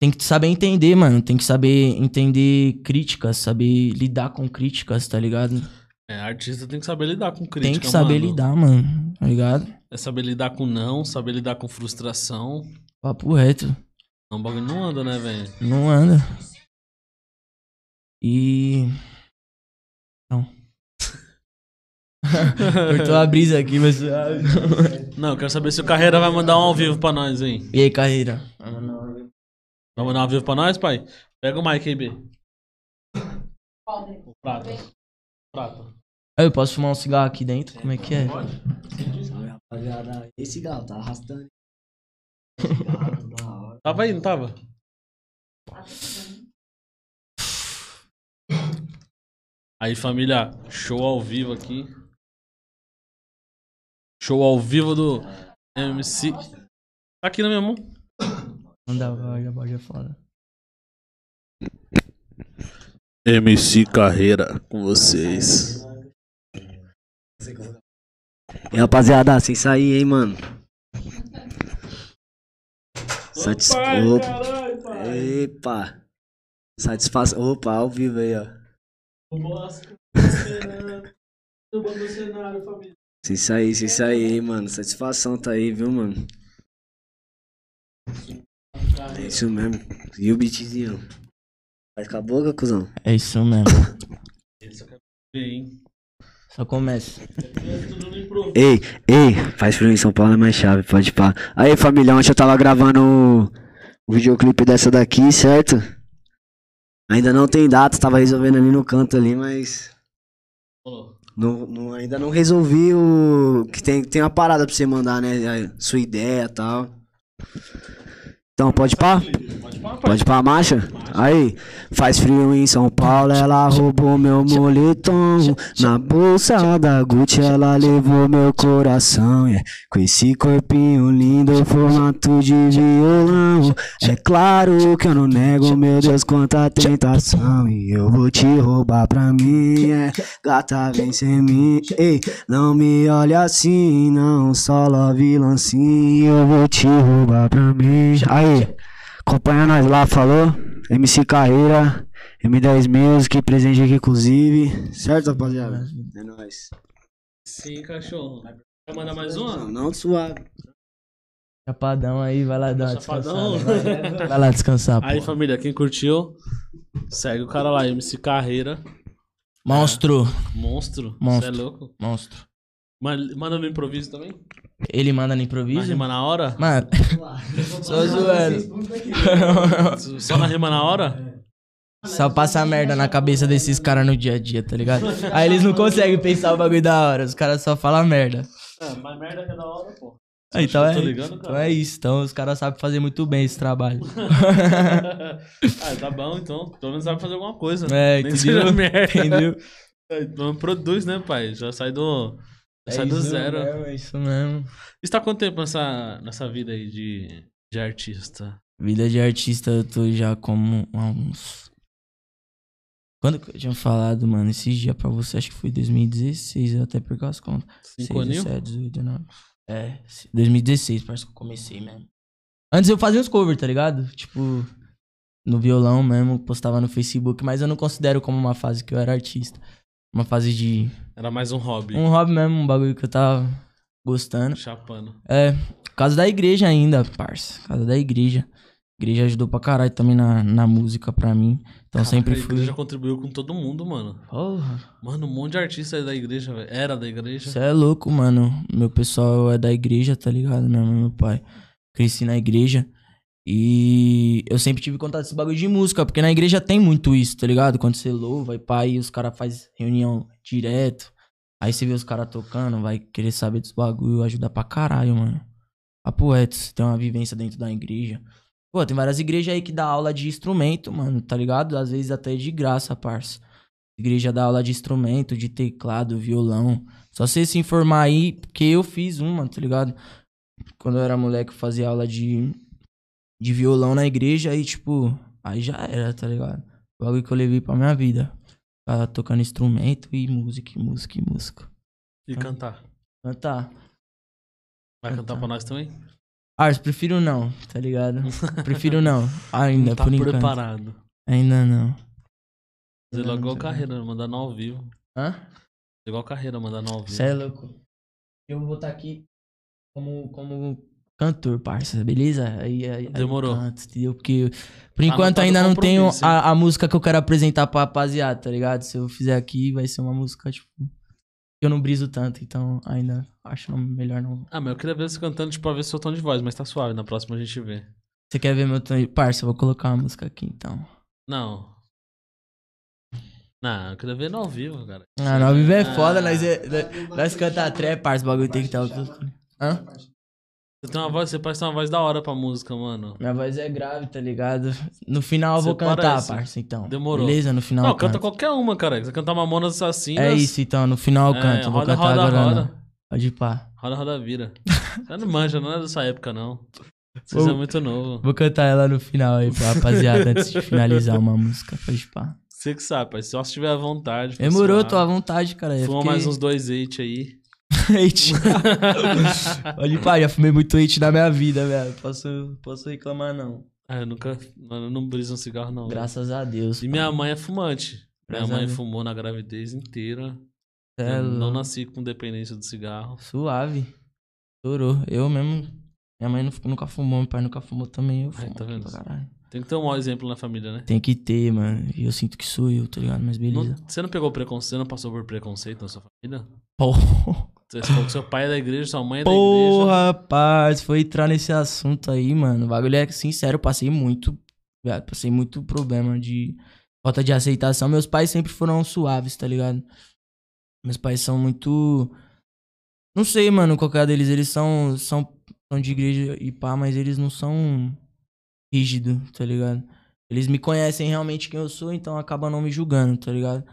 Tem que saber entender, mano. Tem que saber entender críticas, saber lidar com críticas, tá ligado? É, artista tem que saber lidar com crítica, Tem que saber mano. lidar, mano. Tá ligado? É saber lidar com não, saber lidar com frustração. Papo reto. Não, o bagulho não anda, né, velho? Não anda. E. Não. Cortou a brisa aqui, mas. Não, eu quero saber se o Carreira vai mandar um ao vivo pra nós, hein? E aí, carreira? Vai mandar um ao vivo pra nós, pai? Pega o mic aí, B. O prata. Prata. Aí, eu posso fumar um cigarro aqui dentro? Como é que é? Salve, rapaziada. Esse galo tá arrastando. Da hora. Tava aí, não tava? Aí, família, show ao vivo aqui. Show ao vivo do MC. Tá aqui na minha mão. Manda vaga, é foda. MC Carreira com vocês. E rapaziada, sem sair, hein, mano. Satis... Opa. Epa. Satisfação. Opa, ao vivo aí, ó. Sair, sem sair, hein, mano. Satisfação tá aí, viu, mano? É isso mesmo. E o beatzinho? Vai com a boca, cuzão? É isso mesmo. Hein? Só começa. Ei, ei, faz frio em São Paulo é mais chave, pode pá. Aí, família, ontem eu tava gravando o, o videoclipe dessa daqui, certo? Ainda não tem data, tava resolvendo ali no canto ali, mas. Não, não- ainda não resolvi o. Que tem, tem uma parada pra você mandar, né? A sua ideia e tal. Então, pode pá? Pode pá, marcha? Aí, faz frio em São Paulo, ela roubou meu moletom. Na bolsa da Gucci, ela levou meu coração. yeah. Com esse corpinho lindo, formato de violão. É claro que eu não nego, meu Deus, quanta tentação. E eu vou te roubar pra mim, é. Gata, vem sem mim. Ei, não me olhe assim, não, só love lancinho. Eu vou te roubar pra mim. Aí, acompanha nós lá, falou? MC Carreira, M10 Music, presente aqui inclusive. Certo, rapaziada? É nóis. Sim, cachorro. Vai mandar mais uma? Não, não suave. Chapadão aí, vai lá dar uma Chapadão. descansada. Vai, vai lá descansar, Aí, família, quem curtiu, segue o cara lá, MC Carreira. Monstro. Monstro. Monstro. Você é louco? Monstro. Ma- Manda no improviso também? Ele manda no Na improviso? rima na hora? Mano, só zoando. Só na rima na hora? Só passa merda na cabeça desses caras no dia a dia, tá ligado? Aí eles não conseguem pensar o bagulho da hora, os caras só falam merda. É, mas merda que é da hora, pô. Ah, então, é, ligando, então é isso, então os caras sabem fazer muito bem esse trabalho. ah, tá bom, então. Pelo menos sabe fazer alguma coisa. É, Nem entendeu? merda. Entendeu? É, Então produz, né, pai? Já sai do. É sai do zero. mesmo, é isso mesmo. Você tá há quanto tempo nessa, nessa vida aí de, de artista? Vida de artista, eu tô já como há uns. Quando que eu tinha falado, mano, esses dias pra você, acho que foi 2016, eu até perco as contas. Cinco 6, aninhos? 17, 18, 19. É, 2016, parece que eu comecei mesmo. Antes eu fazia uns covers, tá ligado? Tipo, no violão mesmo, postava no Facebook, mas eu não considero como uma fase que eu era artista. Uma fase de. Era mais um hobby. Um hobby mesmo, um bagulho que eu tava gostando. Chapando. É, casa da igreja ainda, parça. Casa da igreja. A igreja ajudou pra caralho também na, na música pra mim. Então sempre a fui. igreja contribuiu com todo mundo, mano. Porra. Mano, um monte de artista é da igreja, velho. Era da igreja. Você é louco, mano. Meu pessoal é da igreja, tá ligado? Mãe e meu pai. Cresci na igreja. E eu sempre tive contato com esse bagulho de música, porque na igreja tem muito isso, tá ligado? Quando você louva, vai pai, e os caras fazem reunião direto. Aí você vê os caras tocando, vai querer saber dos bagulho, ajuda pra caralho, mano. Papo reto, você tem uma vivência dentro da igreja. Pô, tem várias igrejas aí que dá aula de instrumento, mano, tá ligado? Às vezes até de graça, parça. Igreja dá aula de instrumento, de teclado, violão. Só você se informar aí, porque eu fiz uma, tá ligado? Quando eu era moleque, eu fazia aula de, de violão na igreja e, tipo, aí já era, tá ligado? O bagulho que eu levei pra minha vida. Tava tocando instrumento e música, e música, e música. E cantar. Cantar. Vai cantar Cantar. pra nós também? Ars, prefiro não, tá ligado? Prefiro não. Ainda, Não tá por enquanto. preparado. Ainda não. Fazer logo igual tá carreira, mandar no ao vivo. Hã? Igual carreira, mandar no ao vivo. Cê é louco. Eu vou estar aqui como, como cantor, parça, beleza? Aí, aí, aí Demorou. canto, entendeu? Porque por Anotado enquanto ainda não tenho a, a música que eu quero apresentar pra rapaziada, tá ligado? Se eu fizer aqui, vai ser uma música, tipo. Eu não briso tanto, então ainda acho melhor não. Ah, mas eu queria ver você cantando, tipo, pra ver seu tom de voz, mas tá suave. Na próxima a gente vê. Você quer ver meu tom? de- Parça, eu vou colocar uma música aqui então. Não. Não, eu queria ver no ao vivo, cara. Ah, não, ao vivo é foda, Ah. nós, é, nós, nós canta trap, parça, o bagulho tem que estar. Hã? Você tem uma voz, você parece ter uma voz da hora pra música, mano. Minha voz é grave, tá ligado? No final eu vou Você cantar, parece. parça, então. Demorou. Beleza? No final Não, canta canto. qualquer uma, cara. Você cantar Mamonas Assassinas. É isso, então. No final eu É, canto. vou roda, cantar roda, agora roda. não. Pode ir pá. Roda, roda, vira. Você não manja, não é dessa época, não. Vocês Ô. é muito novo. Vou cantar ela no final aí pra rapaziada antes de finalizar uma música. Pode pá. Você que sabe, pai. Só se tiver à vontade. Demorou, tô à vontade, cara. Eu Fuma fiquei- mais uns dois eight aí. Hate. Ir pá, já fumei muito hate na minha vida, velho. Posso, posso reclamar, não. Ah, eu nunca. Mano, eu não briso um cigarro, não. Graças a Deus. E minha mãe é fumante. Minha Graças a mãe fumou na gravidez inteira. É não nasci com dependência do cigarro. Suave. Estourou. Eu mesmo. Minha mãe nu- nunca fumou, meu pai nunca fumou também. Eu Ai, fumo tá aqui vendo? caralho. Tem que ter um mau exemplo na família, né? Tem que ter, mano. E eu sinto que sou eu, tá ligado? Mas beleza. Não- você não pegou preconceito, você não passou por preconceito na sua família? Porra. Você falou que seu pai é da igreja, sua mãe é da igreja. Porra, rapaz, foi entrar nesse assunto aí, mano. O bagulho é sincero, eu passei muito, velho, passei muito problema de falta de aceitação. Meus pais sempre foram suaves, tá ligado? Meus pais são muito não sei, mano, qualquer deles, eles são são, são de igreja e pá, mas eles não são rígidos, tá ligado? Eles me conhecem realmente quem eu sou, então acabam não me julgando, tá ligado?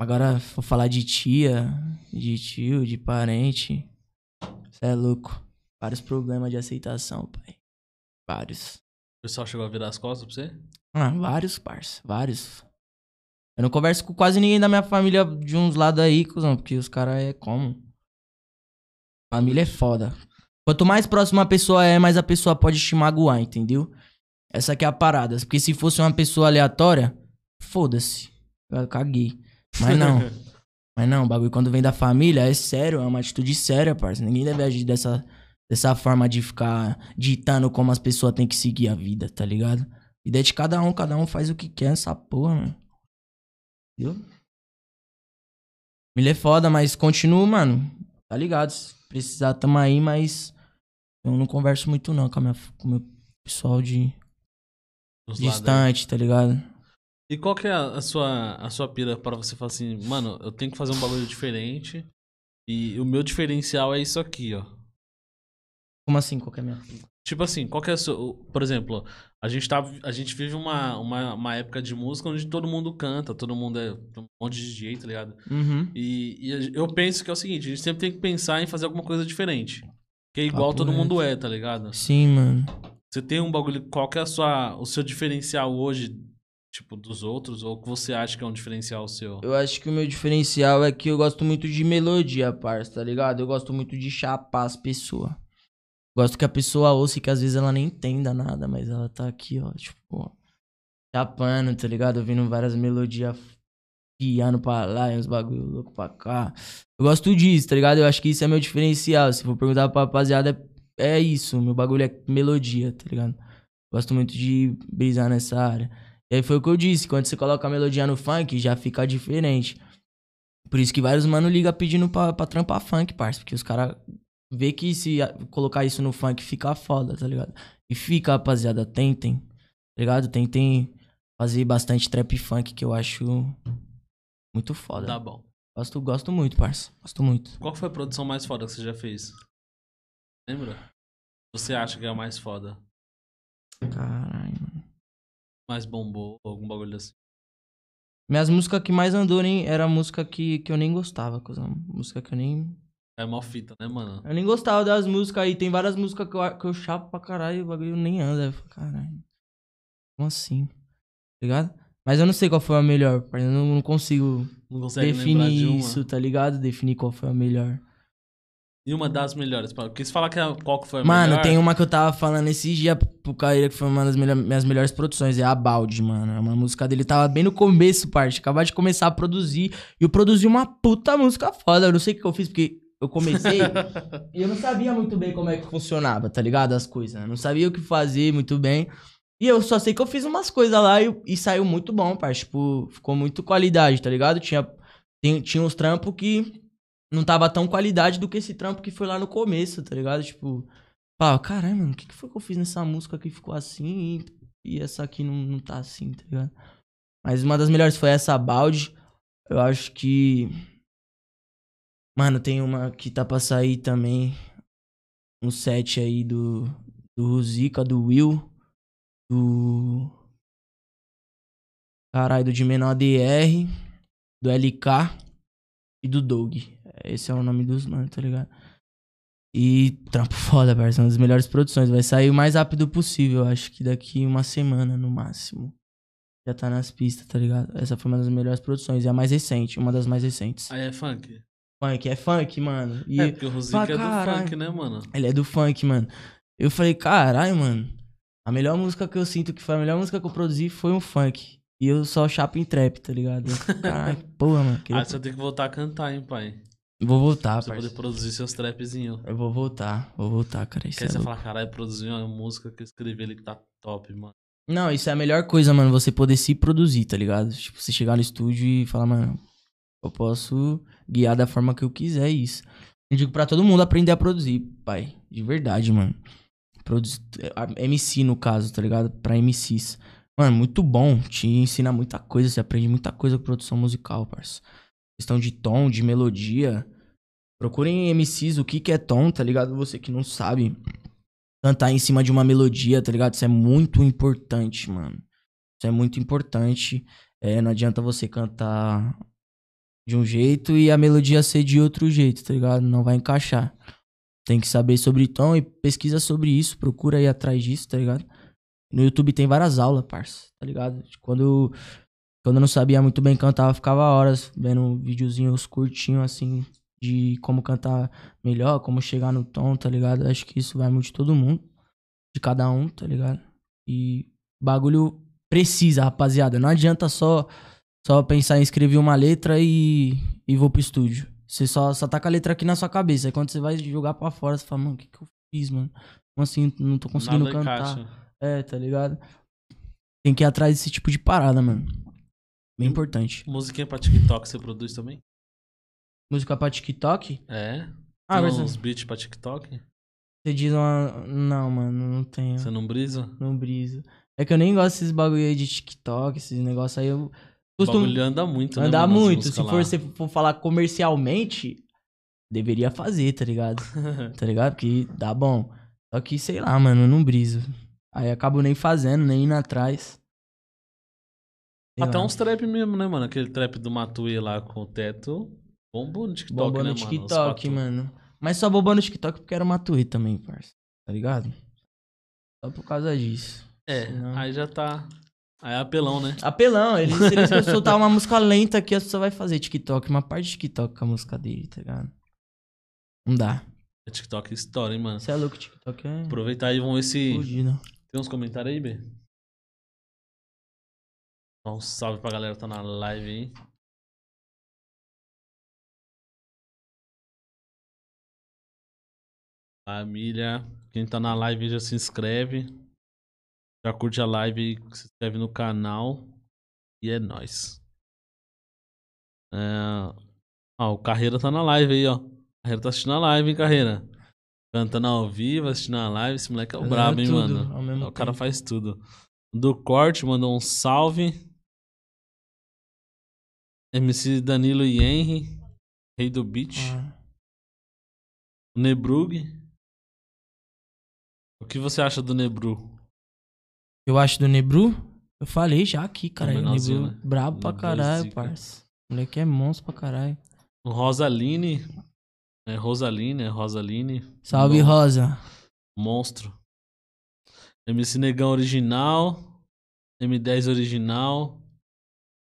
Agora, vou falar de tia, de tio, de parente. Você é louco. Vários problemas de aceitação, pai. Vários. O pessoal chegou a virar as costas pra você? Ah, vários, parça. Vários. Eu não converso com quase ninguém da minha família de uns lados aí, cuzão, porque os caras é como? Família é foda. Quanto mais próxima a pessoa é, mais a pessoa pode te magoar, entendeu? Essa aqui é a parada. Porque se fosse uma pessoa aleatória, foda-se. Eu caguei. Mas não. Mas não, o bagulho quando vem da família é sério, é uma atitude séria, parça. Ninguém deve agir dessa, dessa forma de ficar ditando como as pessoas têm que seguir a vida, tá ligado? É de cada um, cada um faz o que quer nessa porra, mano. Entendeu? Família é foda, mas continuo, mano. Tá ligado? Se precisar, tamo aí, mas eu não converso muito não com, a minha, com o meu pessoal de lados aí. distante, tá ligado? E qual que é a, a sua, a sua pira pra você falar assim, mano, eu tenho que fazer um bagulho diferente e o meu diferencial é isso aqui, ó. Como assim, qual que é a minha... Tipo assim, qual que é o seu... Por exemplo, a gente, tá, a gente vive uma, uma, uma época de música onde todo mundo canta, todo mundo é um monte de DJ, tá ligado? Uhum. E, e a- eu penso que é o seguinte, a gente sempre tem que pensar em fazer alguma coisa diferente. Que é igual Papo todo reto. mundo é, tá ligado? Sim, mano. Você tem um bagulho, qual que é a sua, o seu diferencial hoje, tipo, dos outros? Ou que você acha que é um diferencial seu? Eu acho que o meu diferencial é que eu gosto muito de melodia, parça, tá ligado? Eu gosto muito de chapar as pessoas. Gosto que a pessoa ouça e que às vezes ela nem entenda nada, mas ela tá aqui, ó, tipo, ó, chapando, tá ligado? Ouvindo várias melodias piano pra lá e uns bagulho louco pra cá. Eu gosto disso, tá ligado? Eu acho que isso é meu diferencial. Se for perguntar pra rapaziada, é, é isso. Meu bagulho é melodia, tá ligado? Gosto muito de brisar nessa área. E aí foi o que eu disse, quando você coloca a melodia no funk, já fica diferente. Por isso que vários mano liga pedindo pra, pra trampar funk, parça. Porque os caras vê que se colocar isso no funk fica foda, tá ligado? E fica, rapaziada, tentem, tá ligado? Tentem fazer bastante trap funk, que eu acho muito foda. Tá bom. Gosto, gosto muito, parça. Gosto muito. Qual foi a produção mais foda que você já fez? Lembra? Você acha que é a mais foda? Caralho, mano. Mais bombou, algum bagulho assim? Minhas músicas que mais andou nem era música que, que eu nem gostava, coisa. Música que eu nem. É mó fita, né, mano? Eu nem gostava das músicas aí. Tem várias músicas que eu, que eu chapo pra caralho e o bagulho nem anda. Eu falo, caralho. Como assim? Tá ligado? Mas eu não sei qual foi a melhor. Eu não, não consigo Não de definir uma? isso, tá ligado? Definir qual foi a melhor. E uma das melhores? se falar que qual que foi a Mano, melhor... tem uma que eu tava falando esses dias pro Caíra, que foi uma das melhor- minhas melhores produções. É a Balde, mano. É uma música dele. Tava bem no começo, parte. Acabava de começar a produzir. E eu produzi uma puta música foda. Eu não sei o que eu fiz, porque eu comecei e eu não sabia muito bem como é que funcionava, tá ligado? As coisas. Eu não sabia o que fazer muito bem. E eu só sei que eu fiz umas coisas lá e, e saiu muito bom, parte. Tipo, ficou muito qualidade, tá ligado? Tinha, tem- tinha uns trampos que não tava tão qualidade do que esse trampo que foi lá no começo, tá ligado? Tipo, fala, caralho, mano, o que, que foi que eu fiz nessa música que ficou assim e, e essa aqui não, não tá assim, tá ligado? Mas uma das melhores foi essa balde. Eu acho que. Mano, tem uma que tá pra sair também. Um set aí do. Do Zica, do Will. Do. Caralho, do de menor DR. Do LK. E do Doug. Esse é o nome dos mano, tá ligado? E trampo foda, parça. Uma das melhores produções. Vai sair o mais rápido possível. Acho que daqui uma semana no máximo. Já tá nas pistas, tá ligado? Essa foi uma das melhores produções. E a mais recente, uma das mais recentes. Aí é funk? Funk, é funk, mano. E É, porque o Rosica é do caralho. funk, né, mano? ele é do funk, mano. Eu falei, caralho, mano. A melhor música que eu sinto que foi a melhor música que eu produzi foi um funk. E eu só chapo em trap, tá ligado? Caralho, porra, mano. queria- Ah, você tem que voltar a cantar, hein, pai? Vou voltar, Pra você poder produzir seus trapzinhos. Eu vou voltar, vou voltar, cara. Isso Quer é você louco. falar, caralho, produzir uma música que eu escrevi ali que tá top, mano. Não, isso é a melhor coisa, mano. Você poder se produzir, tá ligado? Tipo, você chegar no estúdio e falar, mano, eu posso guiar da forma que eu quiser isso. Eu digo pra todo mundo aprender a produzir, pai. De verdade, mano. Produz... a- MC, no caso, tá ligado? Pra MCs. Mano, muito bom. Te ensina muita coisa. Você aprende muita coisa com produção musical, parça. Questão de tom, de melodia. Procurem MCs o que que é tom, tá ligado? Você que não sabe cantar em cima de uma melodia, tá ligado? Isso é muito importante, mano. Isso é muito importante. É, não adianta você cantar de um jeito e a melodia ser de outro jeito, tá ligado? Não vai encaixar. Tem que saber sobre tom e pesquisa sobre isso, procura aí atrás disso, tá ligado? No YouTube tem várias aulas, parça, tá ligado? Quando, quando eu não sabia muito bem cantar, eu ficava horas vendo videozinhos curtinhos, assim, de como cantar melhor, como chegar no tom, tá ligado? Acho que isso vai muito de todo mundo, de cada um, tá ligado? E bagulho precisa, rapaziada. Não adianta só só pensar em escrever uma letra e, e vou pro estúdio. Você só, só tá com a letra aqui na sua cabeça. Aí quando você vai jogar pra fora, você fala, mano, o que, que eu fiz, mano? Como assim? Não tô conseguindo Nada cantar. encaixa. É, tá ligado? Tem que ir atrás desse tipo de parada, mano. Bem importante. Musiquinha pra TikTok você produz também? Música pra TikTok? É? Ah, Tem mas uns beats pra TikTok? você diz uma. Não, mano, não tenho. Você não brisa? Não briso. É que eu nem gosto desses bagulho aí de TikTok, esses negócios aí. Eu O costumo bagulho anda muito, né? as muito. Se for, você for falar comercialmente, deveria fazer, tá ligado? tá ligado? Porque dá bom. Só que, sei lá, mano, eu não briso. Aí acabo nem fazendo, nem indo atrás. Sei Até lá. uns trap mesmo, né, mano? Aquele trap do Matuê lá com o teto. Bombou no TikTok, Bombou né, no mano? TikTok, quatro- mano. Mas só bombou no TikTok porque era uma Matuê também, parça. Tá ligado? Só por causa disso. É, Senão- aí já tá. Aí é apelão, né? Apelão, ele, se ele soltar uma música lenta aqui, a pessoa vai fazer TikTok, uma parte de TikTok com a música dele, tá ligado? Não dá. É TikTok história, hein, mano? Você é louco, TikTok é Aproveitar aí, vamos ver se. fudido. Tem uns comentários aí, B? Dá um salve pra galera que tá na live aí. Família. Quem tá na live já se inscreve. Já curte a live se inscreve no canal. E é nóis. É... O Carreira tá na live aí, ó. Carreira tá assistindo a live, hein, Carreira? Cantando ao vivo, assistindo a live. Esse moleque é o Fazendo brabo, hein, tudo mano? O cara faz tudo. Do Corte mandou um salve. MC Danilo e Henry. Rei do Beat. Ah, Nebrug. O que você acha do Nebru? Eu acho do Nebru. Eu falei já aqui, cara. Menorzinho, Nebru né? brabo pra é caralho, parça. O moleque é monstro pra caralho. O Rosaline. É Rosaline, é Rosaline. Salve, Mon- Rosa. Monstro. MC Negão original. M10 original.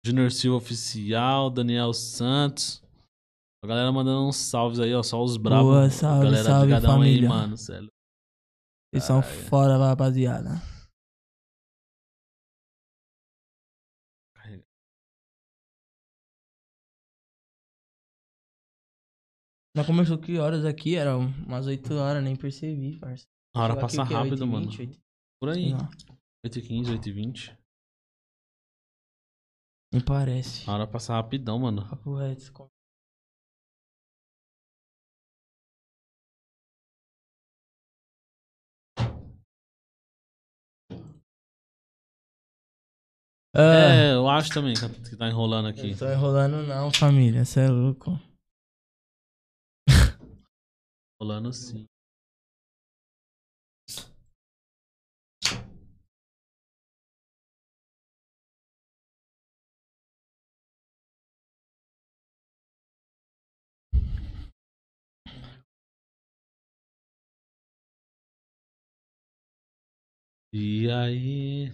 Junior Silva oficial. Daniel Santos. A galera mandando uns salves aí, ó. Só os bravos. Boa, salve, galera salve, brigadão aí, família. mano. Sério. Vocês são fora, rapaziada. Nós começou que horas aqui? Era umas 8 horas, nem percebi, parça. A hora passa aqui, rápido, 8h20, mano. 8h20, Por aí. sei lá. 8h15, 8h20. Nem parece. A hora passa rapidão, mano. Papo reto. Ah, É, eu acho também que que tá enrolando aqui. não tô enrolando não, família. Você é louco. Enrolando sim. E aí.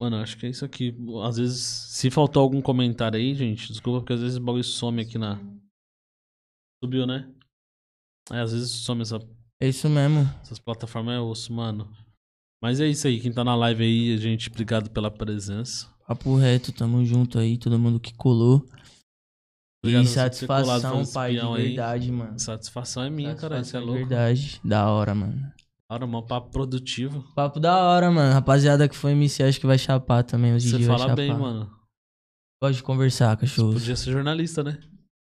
Mano, acho que é isso aqui. Às vezes, se faltou algum comentário aí, gente, desculpa, porque às vezes o bagulho some aqui na. Subiu, né? É, às vezes some essa, É isso mesmo. essas plataformas, é osso, mano. Mas é isso aí, quem tá na live aí, a gente, obrigado pela presença. Papo reto, tamo junto aí, todo mundo que colou. Obrigado e você ter colado, satisfação, pai, de espião aí. verdade, mano. Satisfação é minha, cara, isso é Satisfação de louco. verdade. Da hora, mano. Hora, mó papo produtivo. Papo da hora, mano. Rapaziada que foi MC, acho que vai chapar também. Os Você DJ vai fala chapar. bem, mano. Gosto de conversar, cachorro. Podia ser jornalista, né?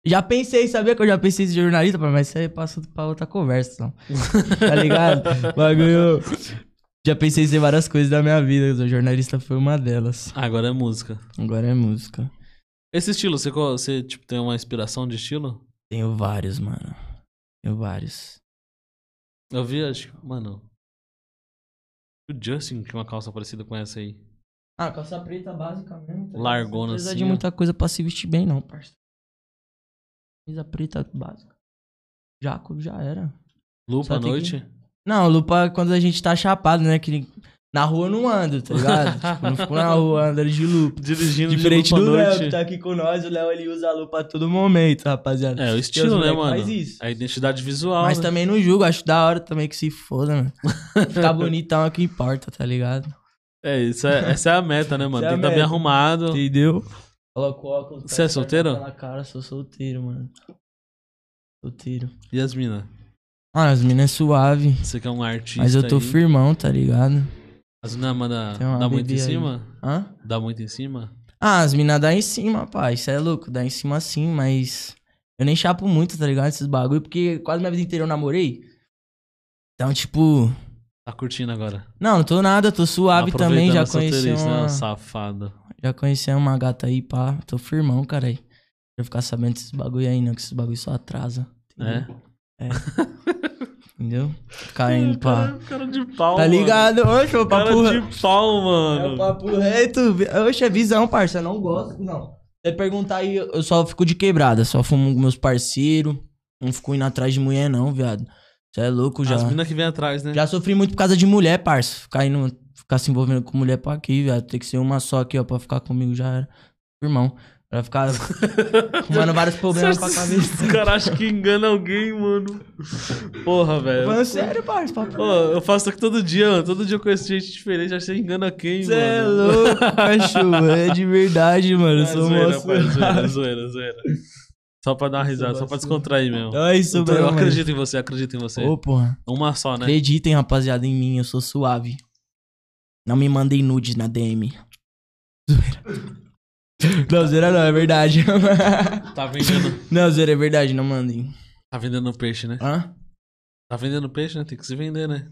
Já pensei, sabia que eu já pensei em ser jornalista, mas isso aí passa pra outra conversa, não. tá ligado? Bagulho. Já pensei em várias coisas da minha vida. O jornalista foi uma delas. Ah, agora é música. Agora é música. Esse estilo, você, você tipo, tem uma inspiração de estilo? Tenho vários, mano. Tenho vários. Eu vi, acho que, mano. O Justin tinha uma calça parecida com essa aí. Ah, calça preta básica mesmo. tá? Largona Não precisa assim, de ó. muita coisa pra se vestir bem, não, parça. Camisa preta básica. Jaco já era. Lupa à noite? Não, lupa quando a gente tá chapado, né? Que na rua eu não ando, tá ligado? tipo, não fico na rua andando de lupa. Dirigindo Diferente de lupa do à Léo, que tá aqui com nós. O Léo, ele usa a lupa a todo momento, rapaziada. É, o estilo, né, mano? Faz isso. A identidade visual. Mas né? também não julgo, acho da hora também que se foda, mano. Ficar bonitão é o que importa, tá ligado? É, isso é, essa é a meta, né, mano? É Tem que estar bem meta. arrumado. Entendeu? Coloca o óculos. Você é pega solteiro? Na cara, sou solteiro, mano. Solteiro. E as minas? Ah, as minas é suave. Você que é um artista. Mas eu tô aí. firmão, tá ligado? As minas manda, dá muito em bebê aí. cima? Hã? Dá muito em cima? Ah, as minas dá em cima, pai. Isso é louco, dá em cima sim, mas. Eu nem chapo muito, tá ligado? Esses bagulho, porque quase minha vida inteira eu namorei. Então, tipo. Tá curtindo agora? Não, não tô nada, tô suave também. Aproveitando Já conheci né? uma. Já conheci uma gata aí, pá. Tô firmão, cara aí. Pra ficar sabendo desses bagulho aí, não, que esses bagulho só atrasa. É? Entendeu? Caindo, pá. Cara, cara de pau, Tá mano. ligado? Oxe, o Cara papo. de pau, É o mano. papo reto. Oxe, é visão, parça. Eu não gosto, não. Você perguntar aí, eu só fico de quebrada. Só fumo com meus parceiros. Não fico indo atrás de mulher, não, viado. Você é louco já. As minas que vem atrás, né? Já sofri muito por causa de mulher, parça. Ficar indo, ficar se envolvendo com mulher pra aqui, viado. Tem que ser uma só aqui, ó, pra ficar comigo já era. Irmão. Pra ficar arrumando vários problemas pra cabeça. Esse cara acha que engana alguém, mano. Porra, velho. Falando sério, parça. Pô, eu faço isso aqui todo dia, mano. Todo dia eu conheço gente diferente. Acho que você engana quem, Você é mano? louco, cachorro. É de verdade, mano. Eu É sou zoeira, moço. pai, zoeira, zoeira, zoeira. Só pra dar uma risada, só pra descontrair mesmo. É isso, tô- eu mano. acredito em você, acredito em você. Ô, porra. Uma só, né? Acreditem, rapaziada, em mim, eu sou suave. Não me mandem nudes na DM. Não, zoeira não, é verdade. Tá vendendo, Não, zoeira é verdade, não mandem. tá vendendo peixe, né? Hã? Tá vendendo peixe, né? Tem que se vender, né?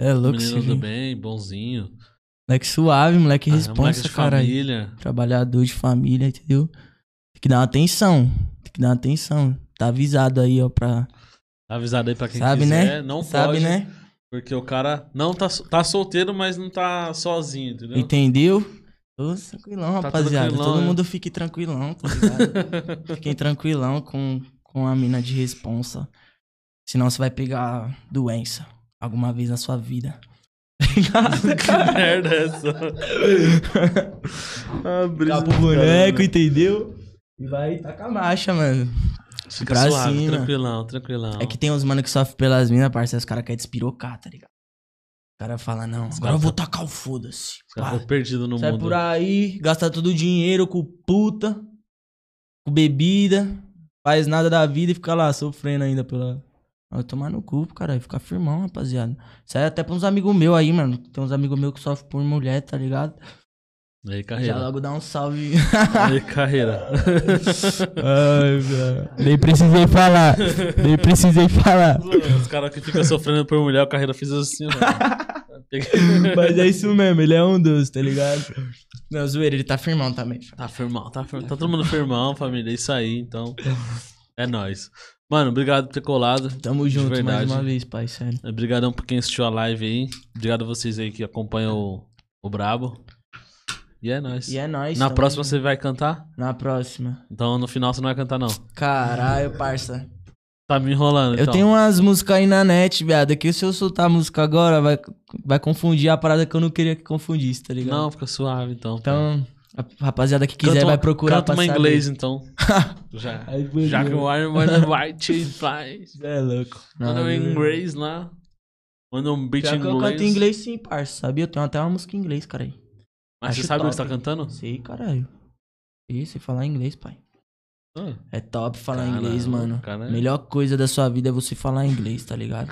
É louco, Menino do bem, bonzinho. Moleque suave, moleque Ah, moleque responsa, de caralho. família. Trabalhador de família, entendeu? Tem que dar uma atenção. Tem que dar uma atenção. Tá avisado aí, ó, pra. Tá avisado aí pra quem Sabe, quiser. né? Não Sabe, pode, né? Porque o cara não tá, tá solteiro, mas não tá sozinho, entendeu? Entendeu? Tô tranquilão, Tá rapaziada. tranquilão, Todo né? mundo fique tranquilão, tá ligado? Fiquem tranquilão com, com a mina de responsa. Senão você vai pegar doença alguma vez na sua vida. que merda é essa? pro do boneco, entendeu? E vai tacar a marcha, mano. Fica pra suave, cima. tranquilão, tranquilão. É que tem uns mano que sofrem pelas minas, parceiro. Os caras querem despirocar, tá ligado? O cara fala, não, agora caras eu vou tá- tacar o foda-se. Os caras tão perdidos no Sai mundo. por aí, gasta todo o dinheiro com puta, com bebida, faz nada da vida e fica lá sofrendo ainda pela. Vai tomar no cu, caralho. Ficar firmão, rapaziada. Aí é até pra uns amigos meus aí, mano. Tem uns amigos meus que sofrem por mulher, tá ligado? E aí, Já carreira. logo dá um salve. Aí, carreira. Ai, velho. Nem precisei falar. Nem precisei falar. Os caras que ficam sofrendo por mulher, o carreira fez assim, mano. Mas é isso mesmo, ele é um dos, tá ligado? Não, zoeira, ele tá firmão também. Tá firmão, tá firmão. Tá todo mundo firmão, família. É isso aí, então. É nóis. Mano, obrigado por ter colado. Tamo junto mais uma vez, pai, sério. Obrigadão por quem assistiu a live aí. Obrigado a vocês aí que acompanham o, o Brabo. E é nóis. E é nóis. Na tamo próxima você vai cantar? Na próxima. Então no final você não vai cantar, não. Caralho, parça. Tá me enrolando, Eu então. tenho umas músicas aí na net, viado. Que se eu soltar a música agora, vai, vai confundir a parada que eu não queria que confundisse, tá ligado? Não, fica suave, então. Então, a rapaziada que quiser Canta vai procurar Canta uma inglês, então. Já. Já que o Iron Man White faz. É louco. Manda um inglês lá. Manda um beat em que eu inglês. canto em inglês sim, parça. Sabia? Eu tenho até uma música em inglês, cara aí. Mas você Acho sabe onde você tá cantando? Sei, caralho. Isso, e falar inglês, pai. Ah, É top falar Caramba, inglês, mano. cara. Melhor coisa da sua vida é você falar inglês, tá ligado?